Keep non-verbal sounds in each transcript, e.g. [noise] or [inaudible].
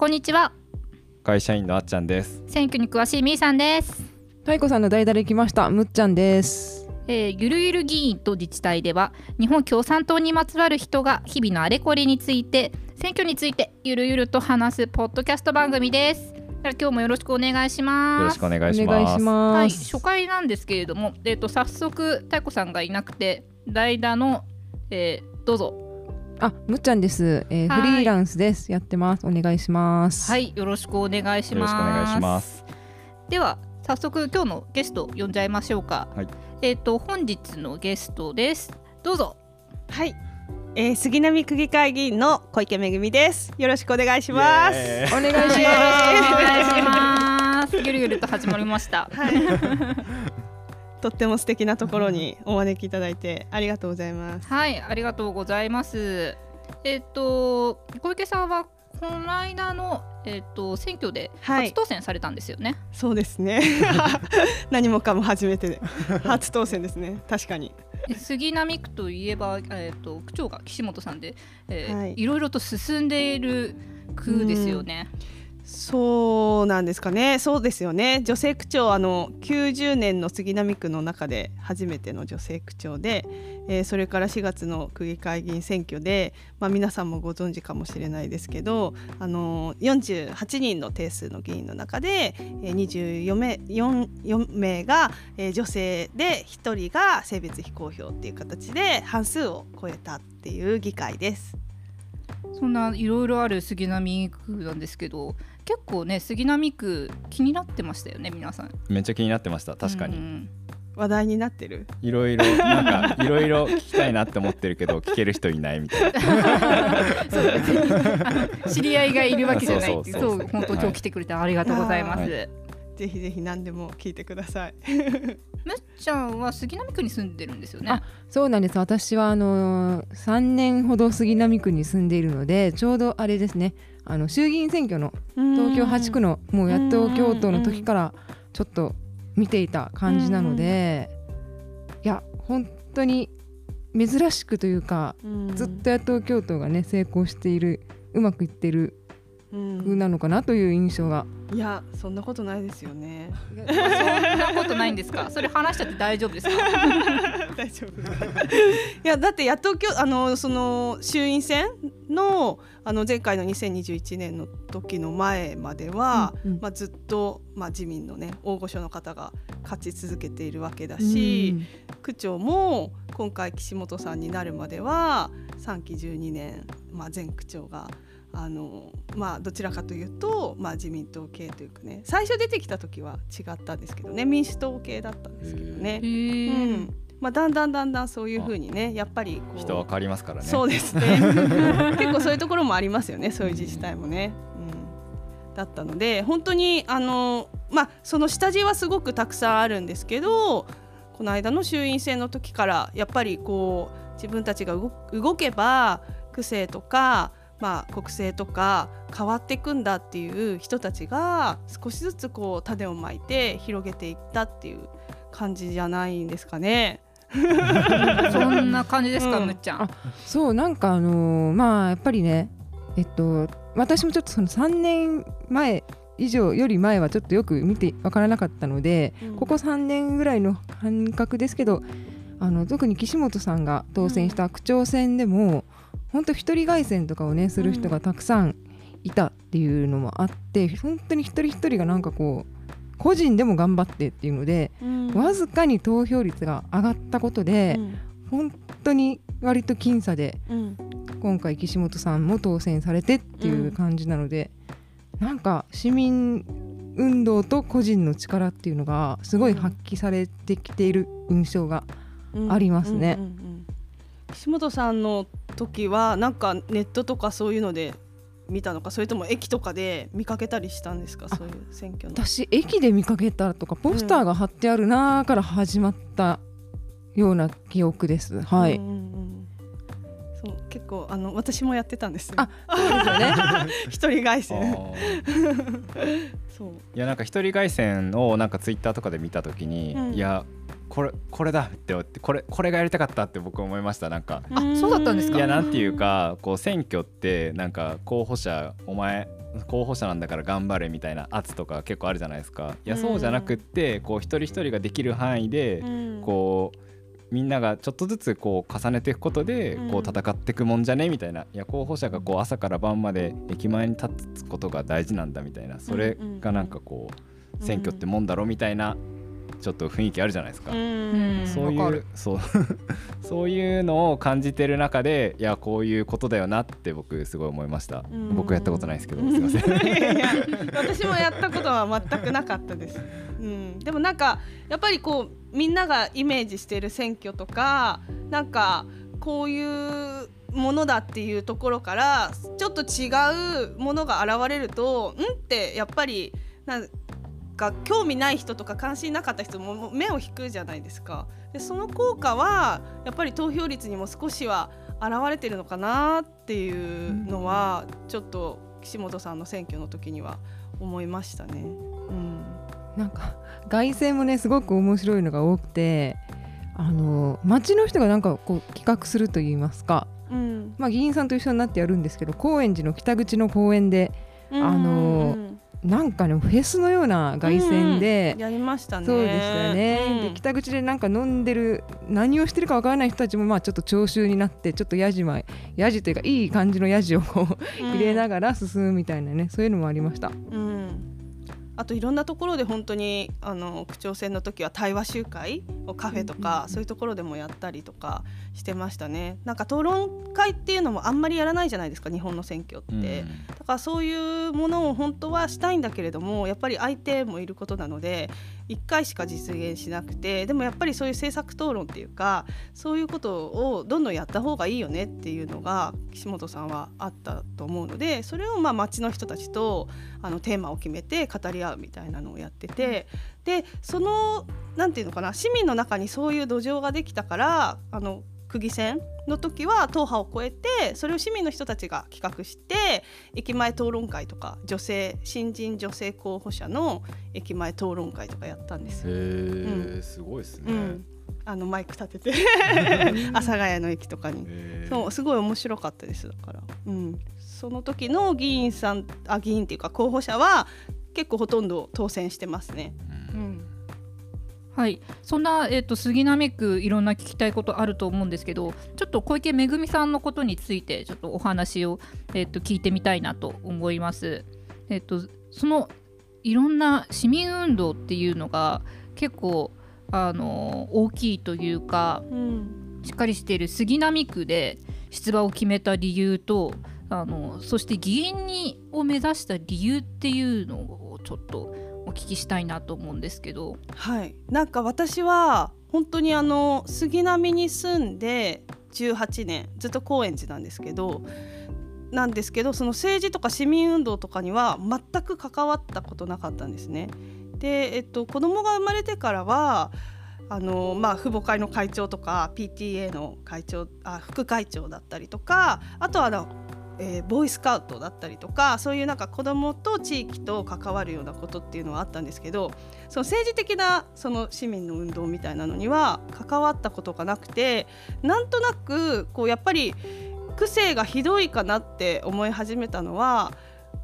こんにちは。会社員のあっちゃんです。選挙に詳しいみーさんです。太鼓さんの代打で来ました。むっちゃんです。えー、ゆるゆる議員と自治体では日本共産党にまつわる人が日々のあれこれについて選挙についてゆるゆると話すポッドキャスト番組です。今日もよろしくお願いします。よろしくお願いします。はい、初回なんですけれどもえっ、ー、と早速太鼓さんがいなくて代打の、えー、どうぞあ、むっちゃんです、えー、フリーランスです。やってます。お願いします。はい、よろしくお願いします。お願いします。では早速今日のゲスト呼んじゃいましょうか。はい、えっ、ー、と本日のゲストです。どうぞ。はい。えー、杉並区議会議員の小池めぐみです。よろしくお願いします。お願いします。お願いします。ゆるゆると始まりました。はい。とっても素敵なところにお招きいただいてありがとうございます。はい、ありがとうございます。えっ、ー、と小池さんはこの間のえっ、ー、と選挙で初当選されたんですよね。はい、そうですね。[laughs] 何もかも初めてで初当選ですね。確かに。杉並区といえばえっ、ー、と区長が岸本さんで、えーはい、いろいろと進んでいる区ですよね。うんそうなんですかねそうですよね女性区長あの90年の杉並区の中で初めての女性区長で、えー、それから4月の区議会議員選挙で、まあ、皆さんもご存知かもしれないですけどあの48人の定数の議員の中で、えー、24名 4, 4名が、え、女性で1人が性別非公表っていう形で半数を超えたっていう議会です。そんないろいろある杉並区なんですけど結構ね杉並区気になってましたよね皆さん。めっちゃ気になってました確かに、うん、話題になってる？いろいろなんかいろいろ聞きたいなって思ってるけど [laughs] 聞ける人いないみたいな。知り合いがいるわけじゃない。そう本当今日来てくれてありがとうございます、はい、ぜひぜひ何でも聞いてください。[laughs] むっちゃんは杉並区に住んでるんですよね。そうなんです。私はあの3年ほど杉並区に住んでいるのでちょうどあれですねあの衆議院選挙の東京8区のもうやっと京都の時からちょっと見ていた感じなのでいや本当に珍しくというかずっと野党京都がね成功しているうまくいってる風なのかなという印象が。いやそんなことないですよね。そんなことないんですか？それ話しちゃって大丈夫ですか？[laughs] 大丈夫。[laughs] いやだって野党きょあのその衆院選のあの前回の2021年の時の前までは、うんうん、まあずっとまあ自民のね大御所の方が勝ち続けているわけだし、うん、区長も今回岸本さんになるまでは3期12年まあ前区長が。あのまあどちらかというと、まあ、自民党系というかね最初出てきた時は違ったんですけどね民主党系だったんですけどね。うん。まあ、だんだんだんだんそういうふうにねやっぱり人は変わりますからね。そうですね。[laughs] 結構そういうところもありますよねそういう自治体もね。うん、だったので本当にあの、まあ、その下地はすごくたくさんあるんですけどこの間の衆院選の時からやっぱりこう自分たちが動けば区政とかまあ、国政とか変わっていくんだっていう人たちが少しずつこう種をまいて広げていったっていう感じじゃないんですかね。[laughs] そんな感じですか、うん、むっちゃん。そうなんかあのー、まあやっぱりねえっと私もちょっとその3年前以上より前はちょっとよく見てわからなかったので、うん、ここ3年ぐらいの感覚ですけどあの特に岸本さんが当選した区長選でも、本当一人凱旋とかをねする人がたくさんいたっていうのもあって本当に一人一人がなんかこう個人でも頑張ってっていうので、うん、わずかに投票率が上がったことで、うん、本当に割と僅差で、うん、今回岸本さんも当選されてっていう感じなので、うん、なんか市民運動と個人の力っていうのがすごい発揮されてきている印象がありますね。岸本さんの時はなんかネットとかそういうので見たのかそれとも駅とかで見かけたりしたんですか？そういう選挙の。私駅で見かけたとかポスターが貼ってあるなから始まったような記憶です、はい、うんうん、そう結構あの私もやってたんですよあそうですよね。[laughs] 一人凱旋。[laughs] そう。いやなんか一人凱旋をなんかツイッターとかで見た時に、うん、いやこれこれだって思ってこれこれがやりたかったって僕思いましたなんか。あそうだったんですか？いやなんていうかこう選挙ってなんか候補者お前候補者なんだから頑張れみたいな圧とか結構あるじゃないですか。いやそうじゃなくってこう一人一人ができる範囲でこうみんながちょっとずつこう重ねていくことでこう戦っていくもんじゃねみたいな。いや候補者がこう朝から晩まで駅前に立つことが大事なんだみたいな。それがなんかこう選挙ってもんだろみたいなちょっと雰囲気あるじゃないですか。うんそういうそう [laughs] そういうのを感じてる中でいやこういうことだよなって僕すごい思いました。うん僕やったことないですけどすいません。[laughs] 私もやったことは全くなかったです。うん、でもなんかやっぱりこうみんながイメージしている選挙とかなんかこういうものだっていうところからちょっと違うものが現れるとんってやっぱりなんか興味ない人とか関心なかった人も目を引くじゃないですか。でその効果はやっぱり投票率にも少しは現れてるのかなっていうのはちょっと岸本さんの選挙の時には思いましたね。うん。なんか凱旋もねすごく面白いのが多くてあの町の人がなんかこう企画するといいますか、うん。まあ、議員さんと一緒になってやるんですけど高円寺の北口の公園であのうんなんかねフェスのような凱旋で、やりましたね。そうでしたよね、うん。で北口でなんか飲んでる何をしてるかわからない人たちもまあちょっと聴衆になってちょっとやじまやじというかいい感じのやじをこう [laughs] 入れながら進むみたいなねそういうのもありました。うん。あといろんなところで本当にあの区長選の時は対話集会をカフェとか、そういうところでもやったりとかしてましたね。なんか討論会っていうのもあんまりやらないじゃないですか日本の選挙って、だからそういうものを本当はしたいんだけれどもやっぱり相手もいることなので1回しか実現しなくてでもやっぱりそういう政策討論っていうかそういうことをどんどんやった方がいいよねっていうのが岸本さんはあったと思うのでそれをまあ町の人たちとあのテーマを決めて語り合うみたいなのをやっててでそのなんていうのかな市民の中にそういう土壌ができたからあの区議選の時は党派を超えてそれを市民の人たちが企画して駅前討論会とか女性新人女性候補者の駅前討論会とかやったんです。よ。へうえすごいですね。うん、あのマイク立てて [laughs] 阿佐ヶ谷の駅とかに。そうすごい面白かったですだから、うん、その時の議員さんあ議員っていうか候補者は結構ほとんど当選してますね。うんはい、そんな、えっと杉並区いろんな聞きたいことあると思うんですけどちょっと小池めぐみさんのことについてちょっとお話を、えっと聞いてみたいなと思います。えっとそのいろんな市民運動っていうのが結構あの大きいというかうんしっかりしている杉並区で出馬を決めた理由とあのそして議員にを目指した理由っていうのをちょっとお聞きしたいなと思うんですけど。はい、なんか私は本当にあの杉並に住んで18年ずっと高円寺なんですけどなんですけどその政治とか市民運動とかには全く関わったことなかったんですね。で、えっと、子供が生まれてからはあのまあ、父母会の会長とか PTA の会長あ副会長だったりとかあとはあの、えーボーイスカウトだったりとかそういうなんか子供と地域と関わるようなことっていうのはあったんですけどその政治的なその市民の運動みたいなのには関わったことがなくてなんとなくこうやっぱり癖がひどいかなって思い始めたのは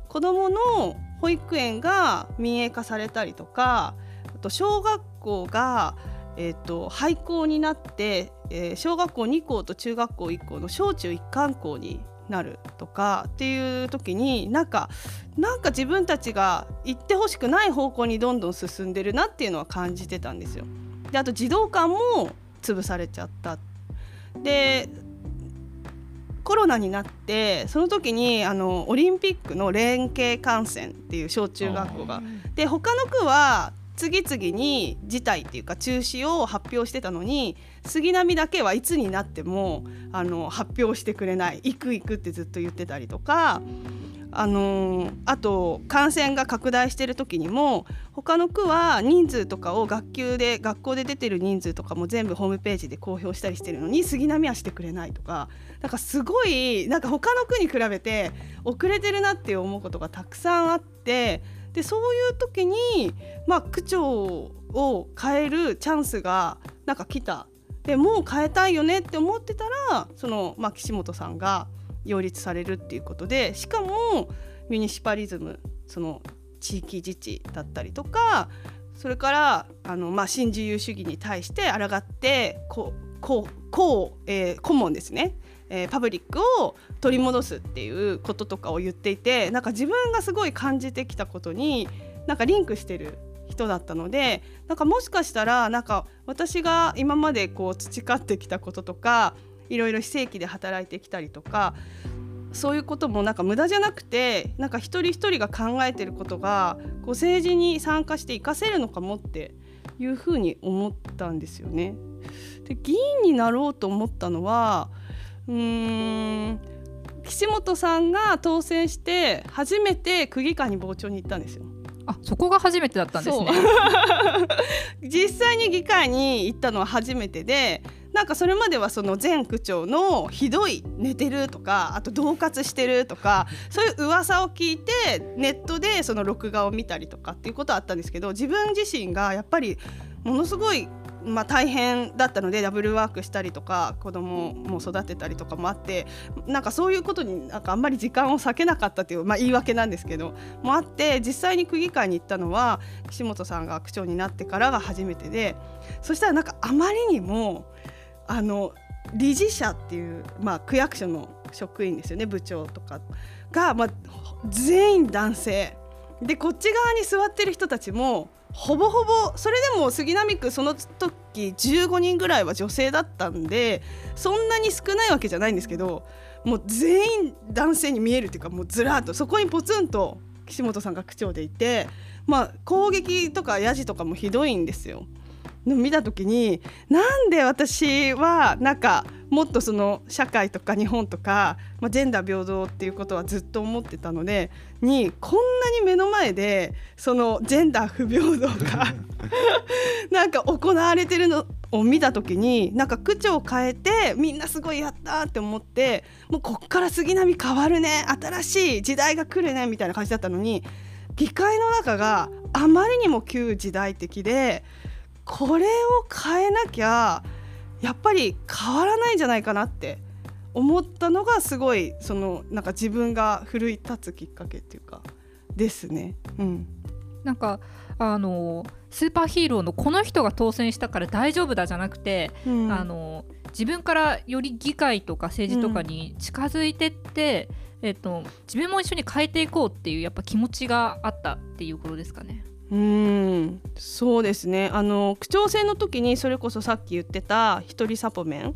子どもの保育園が民営化されたりとかあと小学校が、えー、と廃校になって、えー小学校2校と中学校1校の小中一貫校になるとかっていう時になんかなんか自分たちが行ってほしくない方向にどんどん進んでるなっていうのは感じてたんですよ。であと児童館も潰されちゃった。でコロナになってその時にあのオリンピックの連携観戦っていう小中学校がで他の区は次々に辞退っていうか中止を発表してたのに杉並だけはいつになってもあの発表してくれない行く行くってずっと言ってたりとか、あのあと感染が拡大してる時にも他の区は人数とかを学級で学校で出てる人数とかも全部ホームページで公表したりしてるのに杉並はしてくれないとかなんかすごいなんか他の区に比べて遅れてるなって思うことがたくさんあってでそういう時に、まあ、区長を変えるチャンスがなんか来たでもう変えたいよねって思ってたらその、まあ、岸本さんが擁立されるっていうことでしかもミュニシパリズムその地域自治だったりとかそれからあの、まあ、新自由主義に対して抗ってこうここう、えー、顧問ですね、えー、パブリックを取り戻すっていうこととかを言っていてなんか自分がすごい感じてきたことになんかリンクしてる人だったのでなんかもしかしたらなんか私が今までこう培ってきたこととかいろいろ非正規で働いてきたりとかそういうこともなんか無駄じゃなくてなんか一人一人が考えてることがこう政治に参加して活かせるのかもっていうふうに思ったんですよね。で議員になろうと思ったのはうーん岸本さんが当選して初めて区議会に傍聴に行ったんですよ。あそこが初めてだったんですね。[laughs] 実際に議会に行ったのは初めてでなんかそれまではその前区長のひどい寝てるとかあと恫喝してるとかそういう噂を聞いてネットでその録画を見たりとかっていうことはあったんですけど自分自身がやっぱりものすごいまあ、大変だったのでダブルワークしたりとか子供も育てたりとかもあってなんかそういうことになんかあんまり時間を割けなかったという、まあ、言い訳なんですけどもあって実際に区議会に行ったのは岸本さんが区長になってからが初めてでそしたらなんかあまりにもあの理事者っていう、まあ、区役所の職員ですよね部長とかが、まあ、全員男性。でこっち側に座ってる人たちもほぼほぼそれでも杉並区その時15人ぐらいは女性だったんでそんなに少ないわけじゃないんですけどもう全員男性に見えるっていうかもうずらっとそこにポツンと岸本さんが区長でいてまあ攻撃とかやじとかもひどいんですよ。見た時になんで私はなんかもっとその社会とか日本とか、まあ、ジェンダー平等っていうことはずっと思ってたのでにこんなに目の前でそのジェンダー不平等が [laughs] なんか行われてるのを見た時になんか区長を変えてみんなすごいやったって思ってもうこっから杉並変わるね新しい時代が来るねみたいな感じだったのに議会の中があまりにも旧時代的で。これを変えなきゃやっぱり変わらないんじゃないかなって思ったのがすごいそのなんか自分が奮い立つきっかけっていうかですね。うん、なんかあのスーパーヒーローのこの人が当選したから大丈夫だじゃなくて、うん、あの自分からより議会とか政治とかに近づいてって、うん、えっと、自分も一緒に変えていこうっていうやっぱ気持ちがあったっていうことですかね。うん。そうですね。あの区長選の時にそれこそさっき言ってた一人サポメン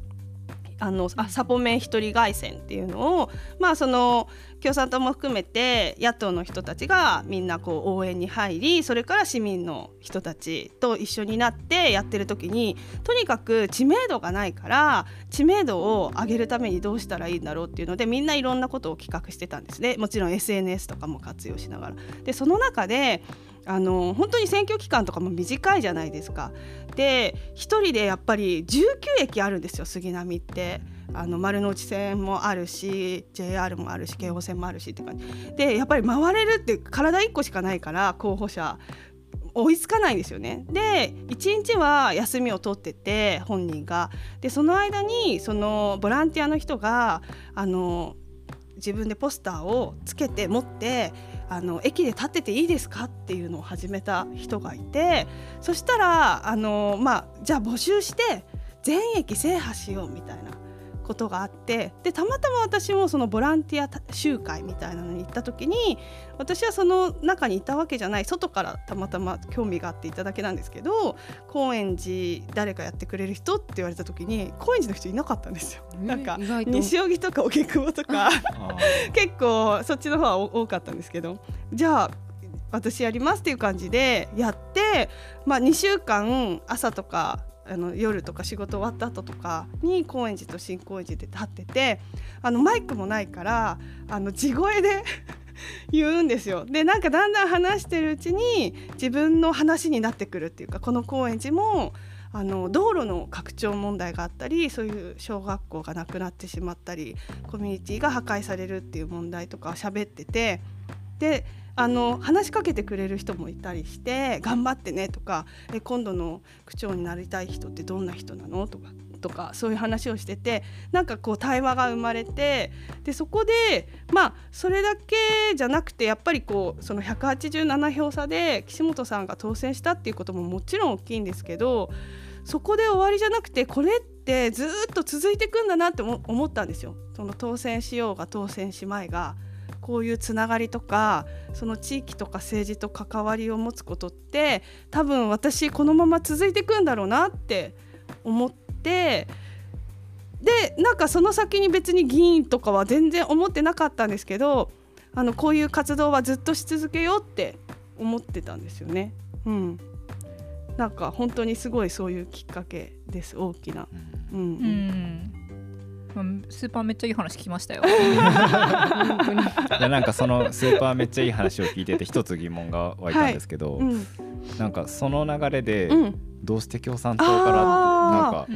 あのあサポメン一人凱旋っていうのをまあその共産党も含めて野党の人たちがみんなこう応援に入りそれから市民の人たちと一緒になってやってる時にとにかく知名度がないから知名度を上げるためにどうしたらいいんだろうっていうのでみんないろんなことを企画してたんですね。もちろん SNS とかも活用しながら。でその中であの本当に選挙期間とかも短いじゃないですか。で1人でやっぱり19駅あるんですよ杉並って。あの丸の内線もあるし JR もあるし京王線もあるしって感じでやっぱり回れるって体1個しかないから候補者追いつかないんですよね。で1日は休みを取ってて本人がでその間にそのボランティアの人があの自分でポスターをつけて持ってあの駅で立ってていいですかっていうのを始めた人がいてそしたらあの、まあ、じゃあ募集して全駅制覇しようみたいな。ことがあってでたまたま私もそのボランティア集会みたいなのに行った時に私はその中にいたわけじゃない外からたまたま興味があっていただけなんですけど高円寺誰かやってくれる人って言われた時に高円寺の人いなかったんですよ。なんか西荻とか荻窪とか [laughs] 結構そっちの方は多かったんですけどじゃあ私やりますっていう感じでやって、まあ、2週間朝とかあの夜とか仕事終わった後とかに高円寺と新高円寺で立っててあのマイクもないからあの地声で [laughs] 言うんですよ。でなんかだんだん話してるうちに自分の話になってくるっていうかこの高円寺もあの道路の拡張問題があったりそういう小学校がなくなってしまったりコミュニティが破壊されるっていう問題とか喋っててであの話しかけてくれる人もいたりして「頑張ってね」とか「え今度の区長になりたい人ってどんな人なの?」とかとかそういう話をしててなんかこう対話が生まれてでそこでまあそれだけじゃなくてやっぱりこうその187票差で岸本さんが当選したっていうことももちろん大きいんですけどそこで終わりじゃなくてこれってずっと続いていくんだなって思ったんですよ。その当選しようが当選しまいがこういうつながりとかその地域とか政治と関わりを持つことって多分私このまま続いていくんだろうなって思ってでなんかその先に別に議員とかは全然思ってなかったんですけどあのこういう活動はずっとし続けようって思ってたんですよね。うん、なんか本当にすごいそういうきっかけです大きな。うん、うんスーパーめっちゃいい話聞きましたよ。いやなんかそのスーパーめっちゃいい話を聞いてて一つ疑問が湧いたんですけど、はい。うん、なんかその流れでどうして共産党からなんか、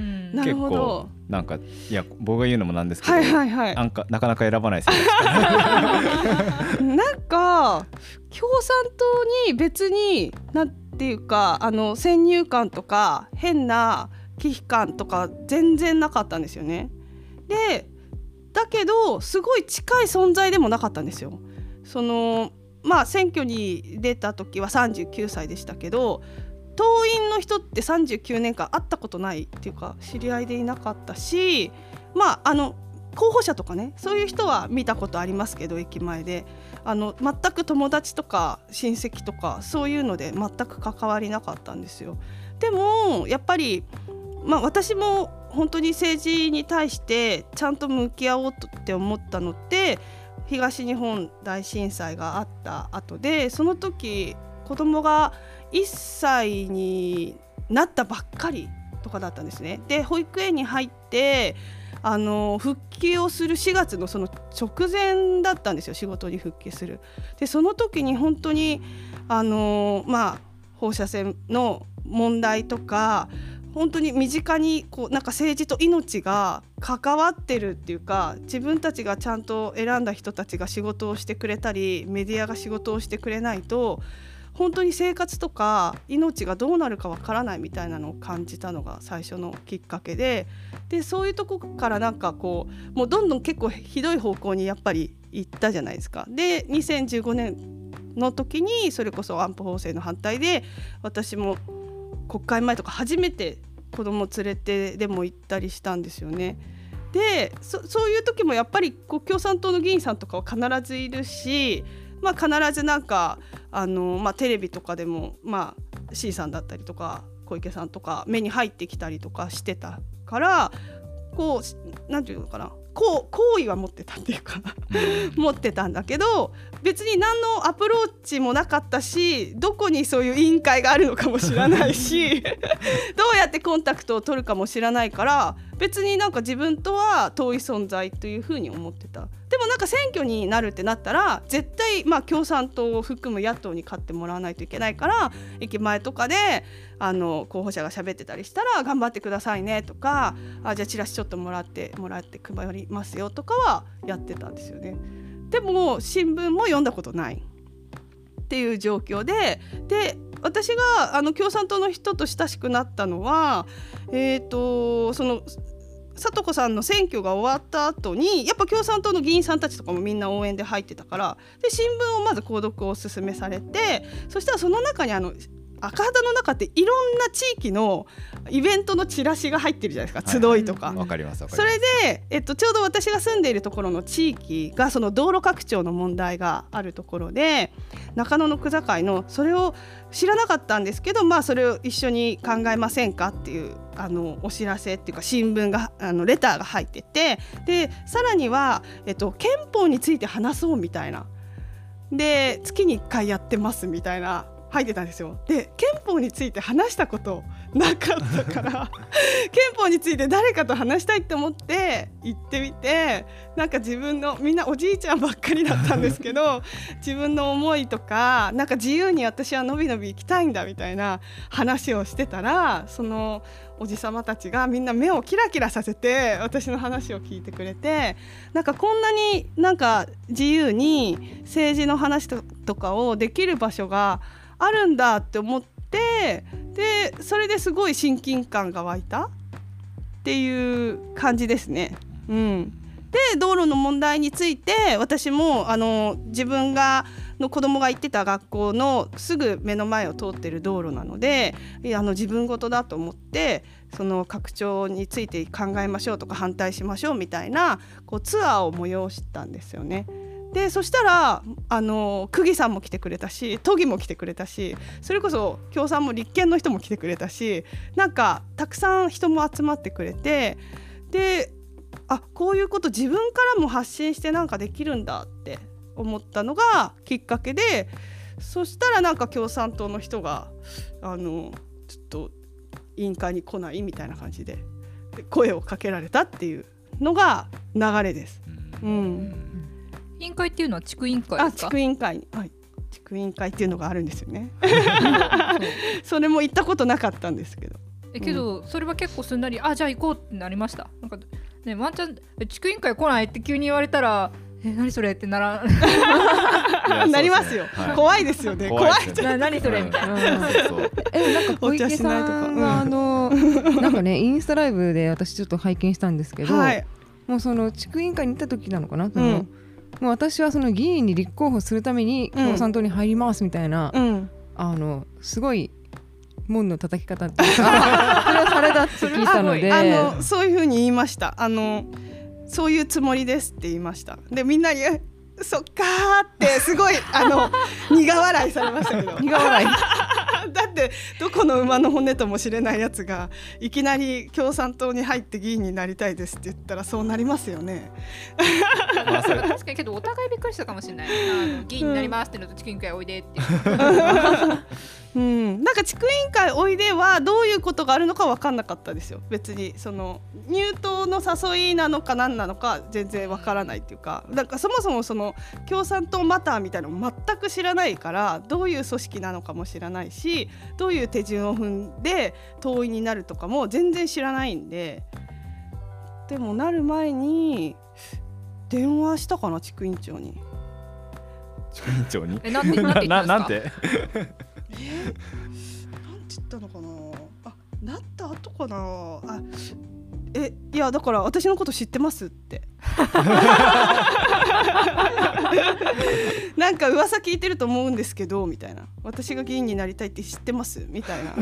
結構なんかいや僕が言うのもなんですけど、はいはいはい、なんかなかなか選ばないです。[laughs] なんか共産党に別になんていうかあの先入観とか変な忌避感とか全然なかったんですよね。でだけどすごい近い存在でもなかったんですよ。そのまあ選挙に出た時は39歳でしたけど党員の人って39年間会ったことないっていうか知り合いでいなかったしまああの候補者とかねそういう人は見たことありますけど駅前であの全く友達とか親戚とかそういうので全く関わりなかったんですよ。でもやっぱり、まあ、私も本当に政治に対してちゃんと向き合おうとって思ったのって東日本大震災があった後でその時子供が1歳になったばっかりとかだったんですね。で保育園に入ってあの復帰をする4月のその直前だったんですよ仕事に復帰する。でその時に本当にあのまあ放射線の問題とか本当に身近にこうなんか政治と命が関わってるっていうか自分たちがちゃんと選んだ人たちが仕事をしてくれたりメディアが仕事をしてくれないと本当に生活とか命がどうなるかわからないみたいなのを感じたのが最初のきっかけででそういうとこからなんかこうもうどんどん結構ひどい方向にやっぱり行ったじゃないですか。で2015年の時にそれこそ安保法制の反対で私も国会前とか初めて子供連れてでも行ったりしたんですよね。でそういう時もやっぱりこう共産党の議員さんとかは必ずいるし、まあ、必ずなんかあの、まあ、テレビとかでも、まあ、C さんだったりとか小池さんとか目に入ってきたりとかしてたからこうなんていうのかな好意は持ってたっていうか持ってたんだけど別に何のアプローチもなかったしどこにそういう委員会があるのかも知らないし [laughs] どうやってコンタクトを取るかも知らないから別になんか自分とは遠い存在というふうに思ってた。でもなんか選挙になるってなったら絶対まあ共産党を含む野党に勝ってもらわないといけないから駅前とかであの候補者が喋ってたりしたら頑張ってくださいねとかあじゃあチラシちょっともらってもらって配りますよとかはやってたんですよね。でも新聞も読んだことないっていう状況でで私があの共産党の人と親しくなったのは、えーと、その里子さんの選挙が終わった後にやっぱ共産党の議員さんたちとかもみんな応援で入ってたからで新聞をまず購読をおすすめされてそしたらその中にあの赤旗の中っていろんな地域のイベントのチラシが入ってるじゃないですか、集いとか。わ、かりますそれで、えっと、ちょうど私が住んでいるところの地域がその道路拡張の問題があるところで中野の区境のそれを知らなかったんですけど、まあ、それを一緒に考えませんかっていうあのお知らせっていうか新聞があのレターが入っててでさらには、えっと、憲法について話そうみたいな。で月に1回やってますみたいな入ってたんですよ。で憲法について話したことなかったから [laughs] 憲法について誰かと話したいって思って行ってみてなんか自分のみんなおじいちゃんばっかりだったんですけど [laughs] 自分の思いとかなんか自由に私はのびのび行きたいんだみたいな話をしてたらそのおじさまたちがみんな目をキラキラさせて私の話を聞いてくれてなんかこんなになんか自由に政治の話とかをできる場所があるんだって思ってでそれですごい親近感が湧いたっていう感じですね。うん、で道路の問題について私もあの自分がの子供が行ってた学校のすぐ目の前を通ってる道路なのであの自分事だと思ってその拡張について考えましょうとか反対しましょうみたいなこうツアーを催したんですよね。でそしたらあの久喜さんも来てくれたし都議も来てくれたしそれこそ共産も立憲の人も来てくれたしなんかたくさん人も集まってくれてであこういうこと自分からも発信してなんかできるんだって思ったのがきっかけでそしたらなんか共産党の人があのちょっと委員会に来ないみたいな感じで声をかけられたっていうのが流れです。うん、委員会っていうのは地区委員会あ地区委員会。はい。地区委員会っていうのがあるんですよね。それも行ったことなかったんですけど。えけど、それは結構すんなりあじゃあ行こうってなりました？なんかねワンちゃん地区委員会来ないって急に言われたらえ何それってならなりますよ、はい、怖いですよね。怖いな何それ？みたいな、えなんか小池さんがあのなんかねインスタライブで私ちょっと拝見したんですけど、はい、もうその地区委員会に行った時なのかな、その、うん、もう私はその議員に立候補するために共産党に入りますみたいな、うん、あのすごい門の叩き方っていうか [laughs] それはされたって聞いたので。あのそういうふうに言いました。あのそういうつもりですって言いました。でみんなにそっかってすごいあの苦笑いされましたけど。苦笑い。だってどこの馬の骨ともしれないやつがいきなり共産党に入って議員になりたいですって言ったらそうなりますよね。まあ、確かにけどお互いびっくりしたかもしれない議員になりますってのと地区委員会おいでって。[laughs] うん、なんか地区委員会おいではどういうことがあるのか分かんなかったですよ。別にその入党の誘いなのか何なのか全然分からないっていうか。なんかそもそもその共産党マターみたいなの全く知らないからどういう組織なのかも知らないしどういう手順を踏んで党員になるとかも全然知らないんで。でもなる前に電話したかな地区委員長に。地区委員長に？えなんて [laughs] なんて？えなんて言ったのかな？あなった後かな？あえいやだから私のこと知ってますって。なんか噂聞いてると思うんですけどみたいな。私が議員になりたいって知ってます？みたいな。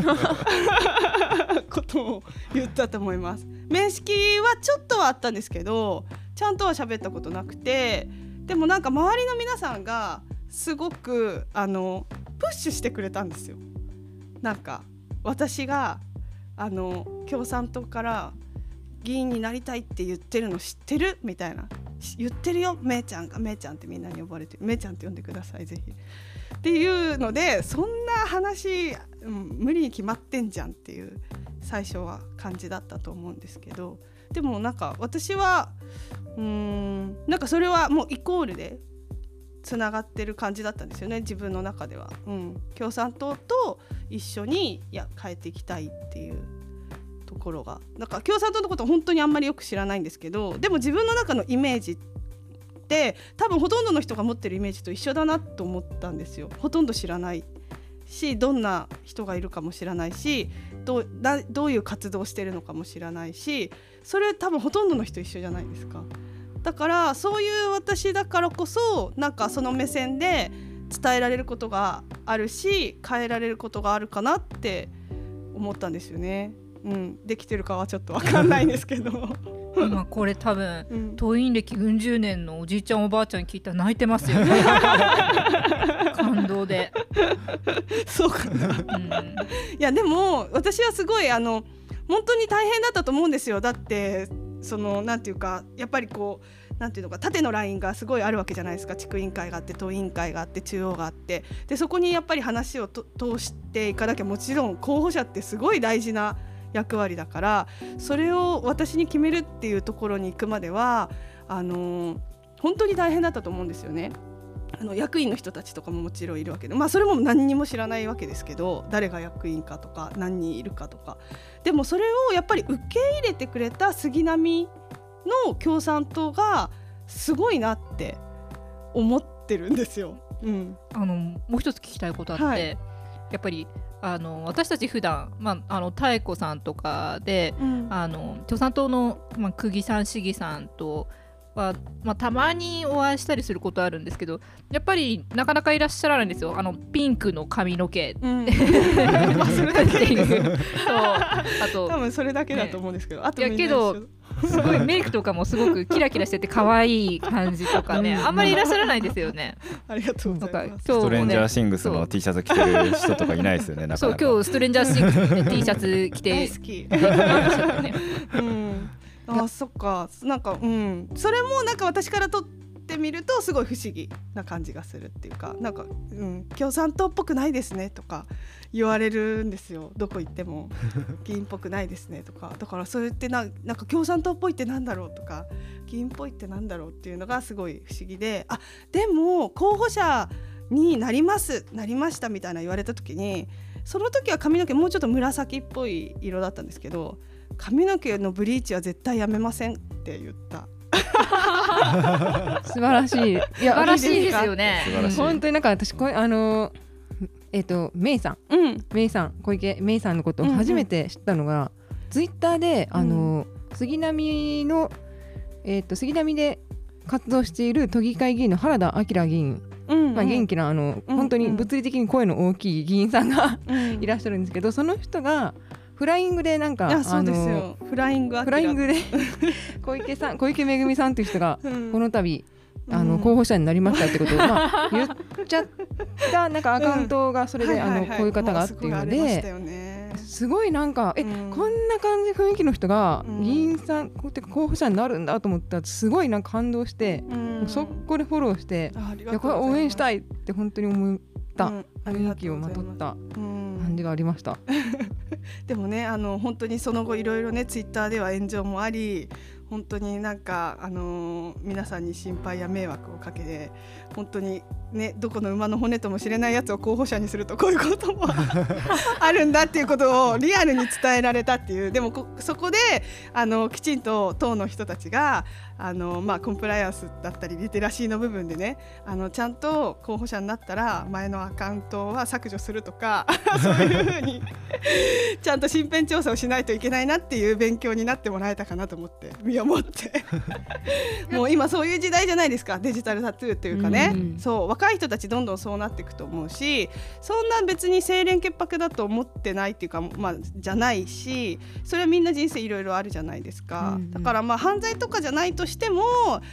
ことを言ったと思います。面識はちょっとはあったんですけどちゃんとは喋ったことなくて。でもなんか周りの皆さんがすごくあのプッシュしてくれたんですよ。なんか私があの共産党から議員になりたいって言ってるの知ってる？みたいな。言ってるよ？めいちゃんが。めいちゃんってみんなに呼ばれて。めいちゃんって呼んでくださいぜひ。っていうのでそんな話、うん、無理に決まってんじゃんっていう最初は感じだったと思うんですけど。でもなんか私はうーんなんかそれはもうイコールでつながってる感じだったんですよね自分の中では、うん、共産党と一緒にいや変えていきたいっていうところが。だか共産党のことは本当にあんまりよく知らないんですけどでも自分の中のイメージって多分ほとんどの人が持ってるイメージと一緒だなと思ったんですよ。ほとんど知らないしどんな人がいるかも知らないしどうどういう活動をしてるのかも知らないしそれ多分ほとんどの人一緒じゃないですか。だからそういう私だからこそなんかその目線で伝えられることがあるし変えられることがあるかなって思ったんですよね。うん、できてるかはちょっとわかんないんですけど。今これ多分、うん、党員歴うん十年のおじいちゃんおばあちゃんに聞いたら泣いてますよね。[laughs] 感動で。そうかな、うん、いやでも私はすごいあの本当に大変だったと思うんですよ。だってそのなんていうかやっぱりこうなんていうのか縦のラインがすごいあるわけじゃないですか地区委員会があって党委員会があって中央があってでそこにやっぱり話を通していかなきゃもちろん候補者ってすごい大事な役割だからそれを私に決めるっていうところに行くまではあの本当に大変だったと思うんですよね。あの役員の人たちとかももちろんいるわけで、まあ、それも何にも知らないわけですけど誰が役員かとか何人いるかとか。でもそれをやっぱり受け入れてくれた杉並の共産党がすごいなって思ってるんですよ。うん、あのもう一つ聞きたいことあって、はい、やっぱりあの私たち普段まああの妙子さんとかで、うん、あの共産党の、まあ、釘さん市議さんとは、まあ、たまにお会いしたりすることあるんですけどやっぱりなかなかいらっしゃらないんですよ。あのピンクの髪の毛、うん、[laughs] それだけ [laughs] そう。あと多分それだけだと思うんですけど、ね、あといやけどすごいメイクとかもすごくキラキラしてて可愛い感じとかねあんまりいらっしゃらないですよね。ありがとうございます。ストレンジャーシングスの T シャツ着てる人とかいないですよねそう今日ストレンジャーシングスの、ね、T シャツ着て。大好き、ね、うんあそっか。なんかうん。それもなんか私からとってみるとすごい不思議な感じがするっていうかなんか、うん、共産党っぽくないですねとか言われるんですよ。どこ行っても。[laughs] 議員っぽくないですねとか。だからそれってななんか共産党っぽいってなんだろうとか議員っぽいってなんだろうっていうのがすごい不思議であでも候補者になりますなりましたみたいな言われた時にその時は髪の毛もうちょっと紫っぽい色だったんですけど髪の毛のブリーチは絶対やめませんって言った。素晴らしい。いや素晴らしいですよね。本当になんか私これあのえっ、ー、とメイさん、うん、メイさん小池メイさんのことを初めて知ったのが、うんうん、ツイッターであの、うん、杉並のえっ、ー、と杉並で活動している都議会議員の原田明議員。うんうん、まあ、元気なあの、うんうん、本当に物理的に声の大きい議員さんが [laughs] いらっしゃるんですけどその人がフライングでなんかそうですよ。フライングフライングで小池さん [laughs] 小池めぐみさんという人がこの度、あの候補者になりましたってことを、まあ、[laughs] 言っちゃったなんかアカウントがそれで、あのこういう方がっていうのですごいなんかえ、こんな感じ雰囲気の人が議員さん、こうって候補者になるんだと思ったらすごいなんか感動して、うそこでフォローしていやこれ応援したいって本当に思った雰囲気をまとった感じがありました。[laughs] でもねあの本当にその後いろいろねツイッターでは炎上もあり本当になんか、あのー、皆さんに心配や迷惑をかけて本当に、ね、どこの馬の骨ともしれないやつを候補者にするとこういうことも [laughs] あるんだっていうことをリアルに伝えられたっていう。でもそこであのきちんと党の人たちがあの、まあ、コンプライアンスだったりリテラシーの部分でねあのちゃんと候補者になったら前のアカウントは削除するとか [laughs] そういうふうにちゃんと身辺調査をしないといけないなっていう勉強になってもらえたかなと思って身をもって。[laughs] もう今そういう時代じゃないですかデジタルタトゥーっていうかね、うん、そう若い人たちどんどんそうなっていくと思うしそんな別に清廉潔白だと思ってないっていうか、まあ、じゃないしそれはみんな人生いろいろあるじゃないですか、うんうん、だからまあ犯罪とかじゃないとしても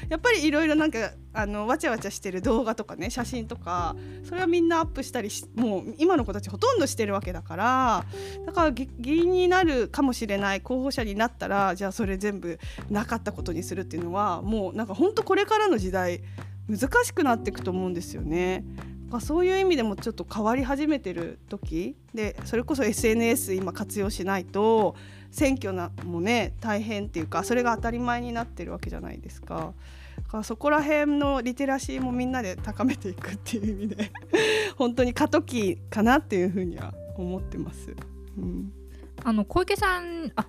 やっぱりいろいろなんかあのわちゃわちゃしてる動画とかね写真とかそれはみんなアップしたりしもう今の子たちほとんどしてるわけだからだから議員になるかもしれない候補者になったらじゃあそれ全部なかったことにするっていうのはもうなんか本当これからの時代難しくなっていくと思うんですよね。そういう意味でもちょっと変わり始めてる時でそれこそ SNS 今活用しないと選挙なもね大変っていうかそれが当たり前になってるわけじゃないですか。かそこら辺のリテラシーもみんなで高めていくっていう意味で本当に過渡期かなっていうふうには思ってます。うん、あの小池さんあ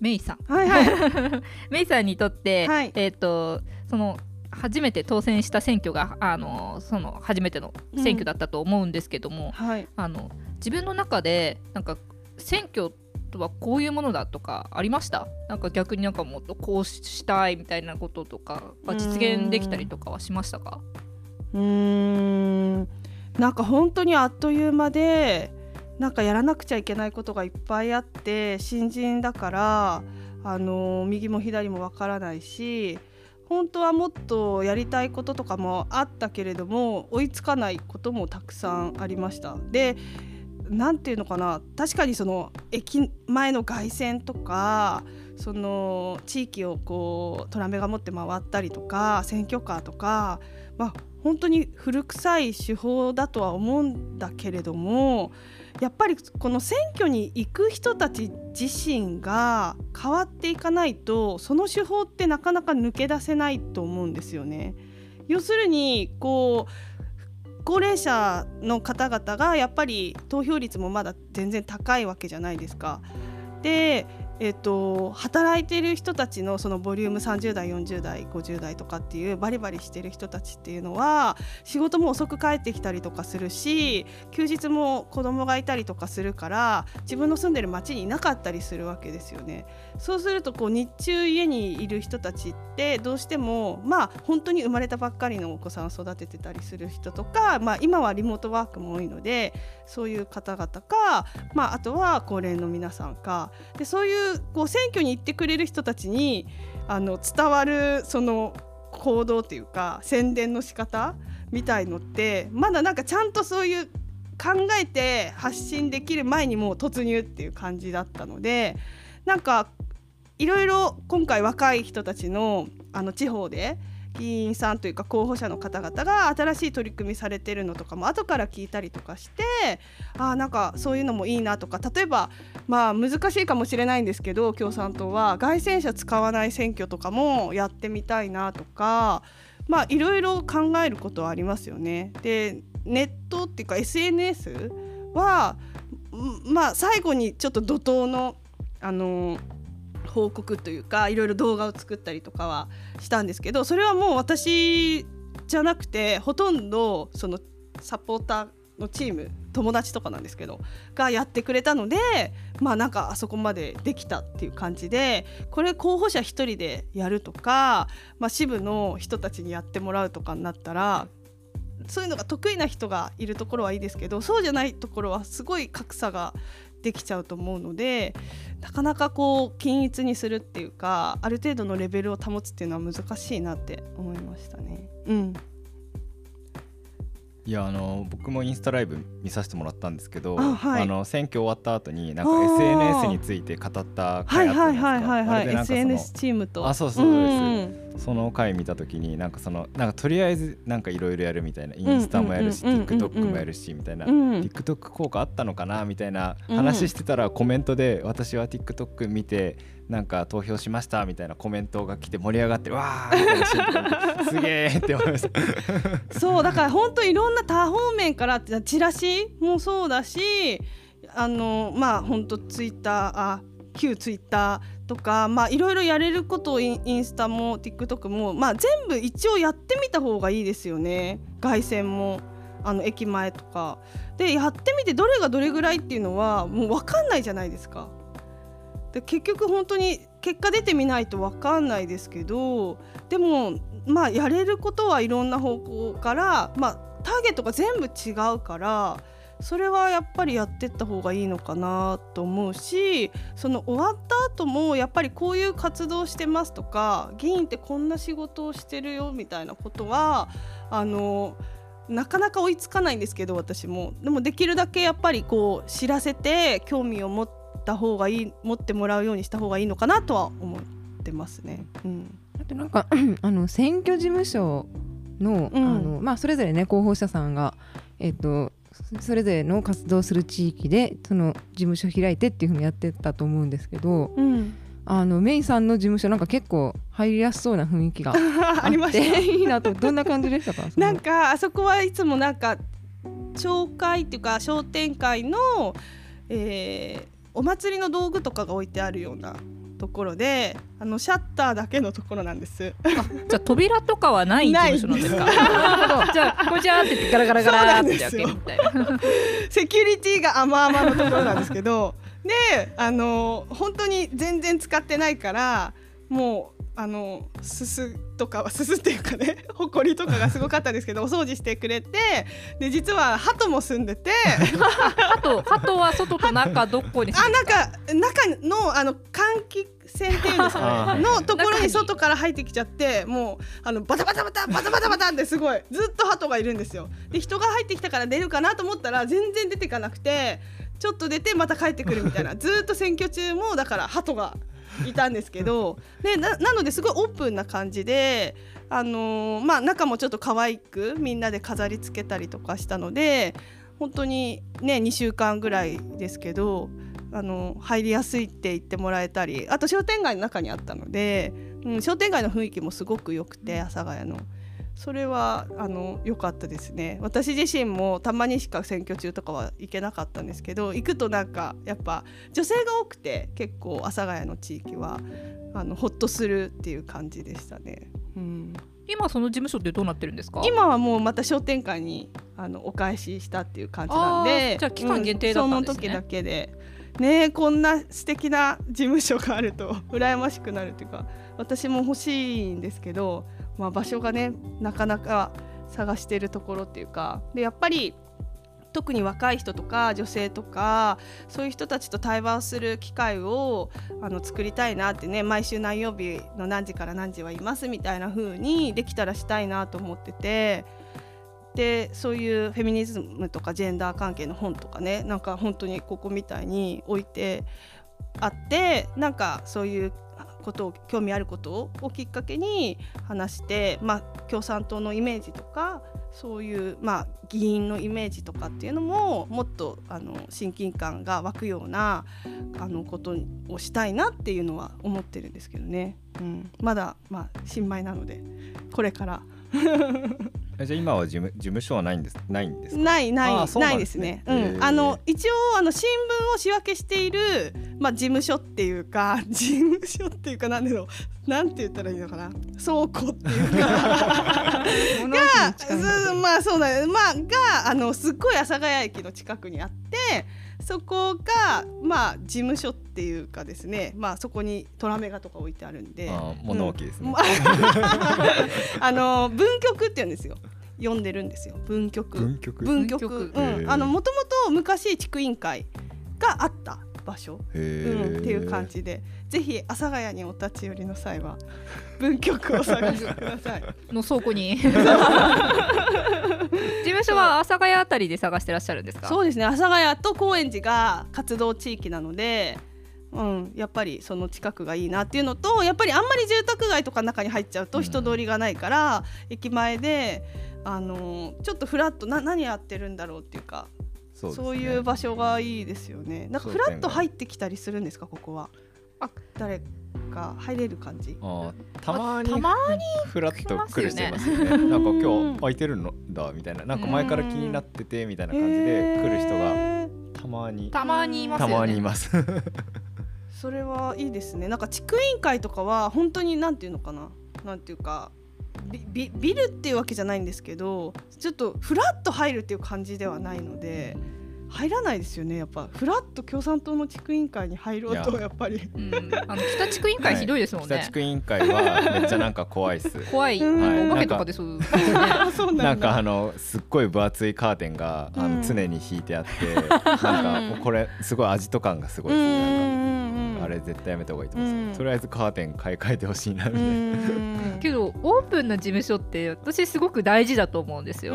メイさん、はいはい、[laughs] メイさんにとって、はい、えっ、ー、とその初めて当選した選挙があのその初めての選挙だったと思うんですけども、うんはい、あの自分の中でなんか選挙とはこういうものだとかありました？なんか逆になんかもっとこうしたいみたいなこととか実現できたりとかはしましたか？うん。なんか本当にあっという間でなんかやらなくちゃいけないことがいっぱいあって新人だからあの右も左もわからないし本当はもっとやりたいこととかもあったけれども追いつかないこともたくさんありました。でなんていうのかな確かにその駅前の凱旋とかその地域をこうトランベが持って回ったりとか選挙カーとか、まあ、本当に古臭い手法だとは思うんだけれどもやっぱりこの選挙に行く人たち自身が変わっていかないとその手法ってなかなか抜け出せないと思うんですよね。要するにこう高齢者の方々がやっぱり投票率もまだ全然高いわけじゃないですか。でえっと、働いてる人たちのそのボリューム30代40代50代とかっていうバリバリしてる人たちっていうのは仕事も遅く帰ってきたりとかするし休日も子供がいたりとかするから自分の住んでる町にいなかったりするわけですよね。そうするとこう日中家にいる人たちってどうしてもまあ本当に生まれたばっかりのお子さんを育ててたりする人とか、まあ、今はリモートワークも多いのでそういう方々か、まあ、あとは高齢の皆さんか。でそういうこう選挙に行ってくれる人たちにあの伝わるその行動っていうか宣伝の仕方みたいのってまだなんかちゃんとそういう考えて発信できる前にもう突入っていう感じだったのでなんかいろいろ今回若い人たちのあの地方で議員さんというか候補者の方々が新しい取り組みされてるのとかも後から聞いたりとかしてあなんかそういうのもいいなとか例えばまあ難しいかもしれないんですけど共産党は街宣車使わない選挙とかもやってみたいなとかまあいろいろ考えることはありますよね。でネットっていうか SNS はまあ最後にちょっと怒涛のあの報告というかいろいろ動画を作ったりとかはしたんですけどそれはもう私じゃなくてほとんどそのサポーターのチーム友達とかなんですけどがやってくれたのでまあなんかあそこまでできたっていう感じでこれ候補者1人でやるとか、まあ、支部の人たちにやってもらうとかになったらそういうのが得意な人がいるところはいいですけどそうじゃないところはすごい格差ができちゃうと思うのでなかなかこう均一にするっていうかある程度のレベルを保つっていうのは難しいなって思いましたね。うんいやあの僕もインスタライブ見させてもらったんですけどあ、はい、あの選挙終わった後になんか SNS について語った回あったじゃないですか。はいはいはいはい、はい、SNS チームと。あそうそうそうです、うんその回見た時になんかそのなんかとりあえずなんかいろいろやるみたいなインスタもやるし TikTok もやるしみたいな。TikTok 効果あったのかな？みたいな話してたらコメントで私は TikTok 見てなんか投票しましたみたいなコメントが来て盛り上がってわー [laughs] すげえって思いました。[laughs] そうだから本当いろんな多方面からチラシもそうだしあのまあ本当ツイッターあ旧ツイッターとかまあいろいろやれることをインスタも TikTok もまあ全部一応やってみた方がいいですよね。凱旋もあの駅前とか。でやってみてどれがどれぐらいっていうのはもう分かんないじゃないですかで結局本当に結果出てみないと分かんないですけどでもまあやれることはいろんな方向からまあターゲットが全部違うからそれはやっぱりやってった方がいいのかなと思うしその終わった後もやっぱりこういう活動してますとか議員ってこんな仕事をしてるよみたいなことはあのなかなか追いつかないんですけど私も。でもできるだけやっぱりこう知らせて興味を持った方がいい持ってもらうようにした方がいいのかなとは思ってますね。うん、あとなんか [clears throat] あの選挙事務所のうん、あのまあ、それぞれね候補者さんが、えっと、それぞれの活動する地域でその事務所開いてっていうふうにやってたと思うんですけど、うん、あのメイさんの事務所なんか結構入りやすそうな雰囲気があ [laughs] りましていいなと。どんな感じでしたか？[laughs] なんかあそこはいつもなんか町会っていうか商店会の、えー、お祭りの道具とかが置いてあるようなところであのシャッターだけのところなんです。じゃあ扉とかはない [laughs] 事務所なんですか？[laughs] じゃあこちらってってガラガラガラって開けるみたいな。[laughs] セキュリティが甘々のところなんですけどであの本当に全然使ってないからもうあのすすとかはすすっていうかね [laughs] ほこりとかがすごかったですけど [laughs] お掃除してくれてで実は鳩も住んでて [laughs] 鳩鳩は外と中どこにあなんか中のあの換気扇っていうんですかねのところに外から入ってきちゃってもうあのバタバタバタバタバタバタってすごいずっと鳩がいるんですよ。で人が入ってきたから出るかなと思ったら全然出ていかなくてちょっと出てまた帰ってくるみたいなずっと選挙中もだから鳩がいたんですけどでななのですごいオープンな感じで、あのー、まあ、中もちょっと可愛くみんなで飾り付けたりとかしたので本当にね2週間ぐらいですけどあの入りやすいって言ってもらえたりあと商店街の中にあったので、うん、商店街の雰囲気もすごく良くて阿佐ヶ谷の。それはあの良かったですね。私自身もたまにしか選挙中とかは行けなかったんですけど行くとなんかやっぱ女性が多くて結構阿佐ヶ谷の地域はあのほっとするっていう感じでしたね。うん。今その事務所ってどうなってるんですか？今はもうまた商店会にあのお返ししたっていう感じなんでじゃあ期間限定だったんですね、うん、その時だけで。ねこんな素敵な事務所があると羨ましくなるっていうか私も欲しいんですけどまあ、場所がねなかなか探してるところっていうかでやっぱり特に若い人とか女性とかそういう人たちと対話をする機会をあの作りたいなってね毎週何曜日の何時から何時はいますみたいな風にできたらしたいなと思っててでそういうフェミニズムとかジェンダー関係の本とかねなんか本当にここみたいに置いてあってなんかそういうことを興味あることをきっかけに話して、まあ、共産党のイメージとかそういう、まあ、議員のイメージとかっていうのももっとあの親近感が湧くようなあのことをしたいなっていうのは思ってるんですけどね、うん、まだ、まあ、新米なのでこれから。じゃあ今は事務事務所はないんですないんですないないないですね。うん、あの一応あの新聞を仕分けしているまあ事務所っていうか [laughs] 事務所っていうかなんだろう。なんて言ったらいいのかな。倉庫っていうか。[laughs] がまあそうだねまあがあのすっごい阿佐ヶ谷駅の近くにあってそこがまあ事務所っていうかですねまあそこにトラメガとか置いてあるんで。物置ですね、[laughs] あの文局って言うんですよ。読んでるんですよ。文局文局文局うん。あのもともと昔地区委員会があった場所、うん、っていう感じで。ぜひ阿佐ヶ谷にお立ち寄りの際は文局を探してください。[laughs] の倉庫に [laughs] [laughs] 事務所は阿佐ヶ谷あたりで探してらっしゃるんですか？そうですね阿佐ヶ谷と高円寺が活動地域なのでうん、やっぱりその近くがいいなっていうのとやっぱりあんまり住宅街とか中に入っちゃうと人通りがないから、うん、駅前で、あのー、ちょっとフラッとな何やってるんだろうっていうかそう、ね,、そういう場所がいいですよね。なんかフラッと入ってきたりするんですかここは？あ誰？か入れる感じ。あたまにたまにフラッと来る人いますよね。なんか今日空いてるの？だみたいな。なんか前から気になっててみたいな感じで来る人がたまに。たまにいます、ね、たまにいます。[laughs] それはいいですね。なんか地区委員会とかは本当になんていうのかな。なんていうかビビルっていうわけじゃないんですけどちょっとフラッと入るっていう感じではないので。入らないですよねやっぱ。フラッと共産党の地区委員会に入ろうとや。っぱり、うん、あの北地区委員会ひどいですもんね、はい、北地区委員会はめっちゃなんか怖いっす。怖い、はい、お化けとかでそう [laughs] なんかあのすっごい分厚いカーテンがあの常に引いてあって、うん、なんかこれすごいアジト感がすごいですね。あれ絶対やめた方がいいと思います、うん、とりあえずカーテン買い替えてほしいなみたいな。[laughs] けどオープンな事務所って私すごく大事だと思うんですよ、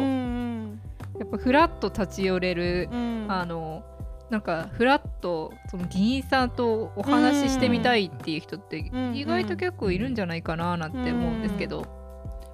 やっぱフラッと立ち寄れる、あのなんかフラッとその議員さんとお話ししてみたいっていう人って意外と結構いるんじゃないかななんて思うんですけど。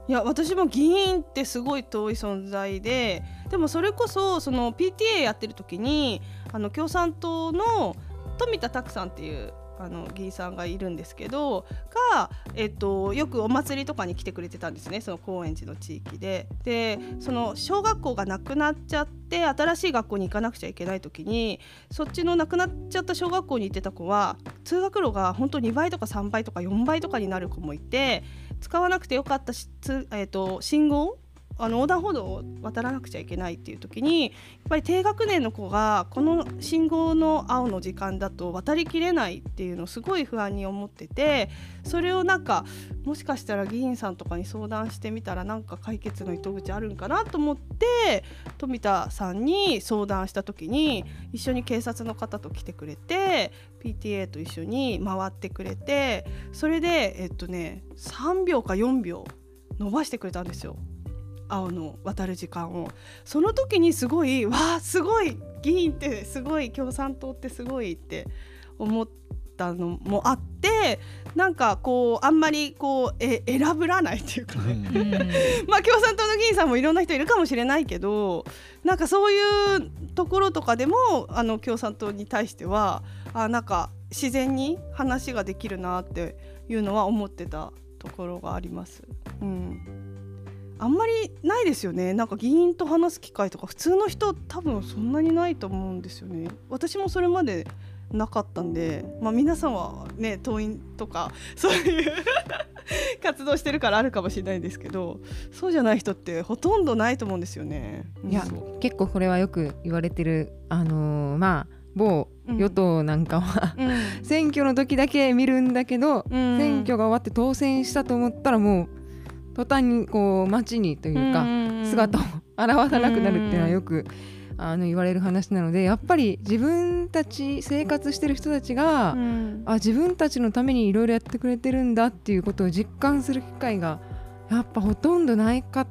いや私も議員ってすごい遠い存在ででもそれこそその PTA やってる時にあの共産党の富田拓さんっていうあの議員さんがいるんですけどが、えっと、よくお祭りとかに来てくれてたんですねその高円寺の地域で。でその小学校がなくなっちゃって新しい学校に行かなくちゃいけない時にそっちのなくなっちゃった小学校に行ってた子は通学路が本当2倍とか3倍とか4倍とかになる子もいて使わなくてよかったし、えっと、信号あの横断歩道を渡らなくちゃいけないっていう時にやっぱり低学年の子がこの信号の青の時間だと渡りきれないっていうのをすごい不安に思っててそれをなんかもしかしたら議員さんとかに相談してみたらなんか解決の糸口あるんかなと思って富田さんに相談した時に一緒に警察の方と来てくれて PTA と一緒に回ってくれてそれでえっとね3秒か4秒伸ばしてくれたんですよ。青の渡る時間を。その時にすごいわあすごい議員ってすごい共産党ってすごいって思ったのもあってなんかこうあんまりこうえ選ぶらないっていうか。ね、[laughs] まあ共産党の議員さんもいろんな人いるかもしれないけどなんかそういうところとかでもあの共産党に対してはあなんか自然に話ができるなっていうのは思ってたところがあります。うんあんまりないですよね。なんか議員と話す機会とか普通の人多分そんなにないと思うんですよね。私もそれまでなかったんで、まあ、皆さんはね党員とかそういう活動してるからあるかもしれないんですけどそうじゃない人ってほとんどないと思うんですよね。いや結構これはよく言われてるあのー、まあ某与党なんかは、うん、選挙の時だけ見るんだけど、うん、選挙が終わって当選したと思ったらもう途端にこう街にというか姿を現さなくなるっていうのはよくあの言われる話なのでやっぱり自分たち生活してる人たちが、あ自分たちのためにいろいろやってくれてるんだっていうことを実感する機会がやっぱほとんどないかっ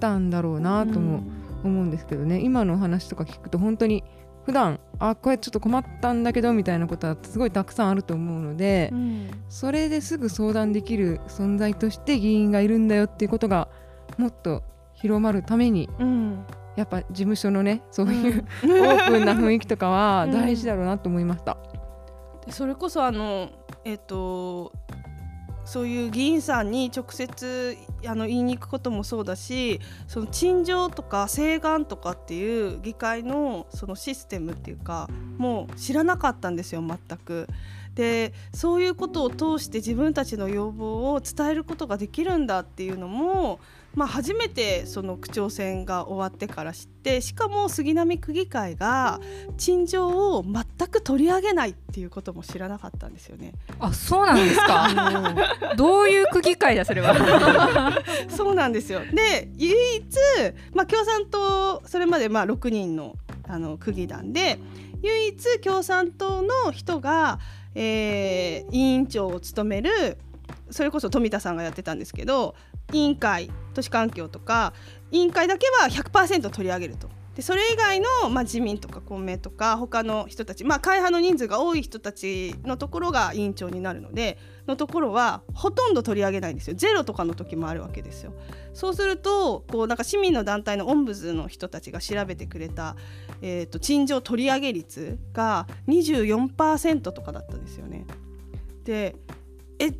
たんだろうなとも思うんですけどね、今のお話とか聞くと本当に普段あこれちょっと困ったんだけどみたいなことはすごいたくさんあると思うので、うん、それですぐ相談できる存在として議員がいるんだよっていうことがもっと広まるために、うん、やっぱ事務所のねそういう、うん、オープンな雰囲気とかは大事だろうなと思いました。それこそあのえっ、ー、とそういう議員さんに直接あの言いに行くこともそうだしその陳情とか請願とかっていう議会のそのシステムっていうかもう知らなかったんですよ全く。でそういうことを通して自分たちの要望を伝えることができるんだっていうのもまあ、初めてその区長選が終わってから知ってしかも杉並区議会が陳情を全く取り上げないっていうことも知らなかったんですよね。あそうなんですか？[laughs] どういう区議会だそれは？[laughs] そうなんですよ。で唯一、まあ、共産党それまでまあ6人のあの区議団で唯一共産党の人が、えー、委員長を務めるそれこそ富田さんがやってたんですけど委員会都市環境とか委員会だけは100%取り上げると。でそれ以外の、まあ、自民とか公明とか他の人たち、まあ、会派の人数が多い人たちのところが委員長になるのでのところはほとんど取り上げないんですよゼロとかの時もあるわけですよ。そうするとこうなんか市民の団体のオンブズの人たちが調べてくれた、えーと、陳情取り上げ率が24%とかだったんですよね。でえ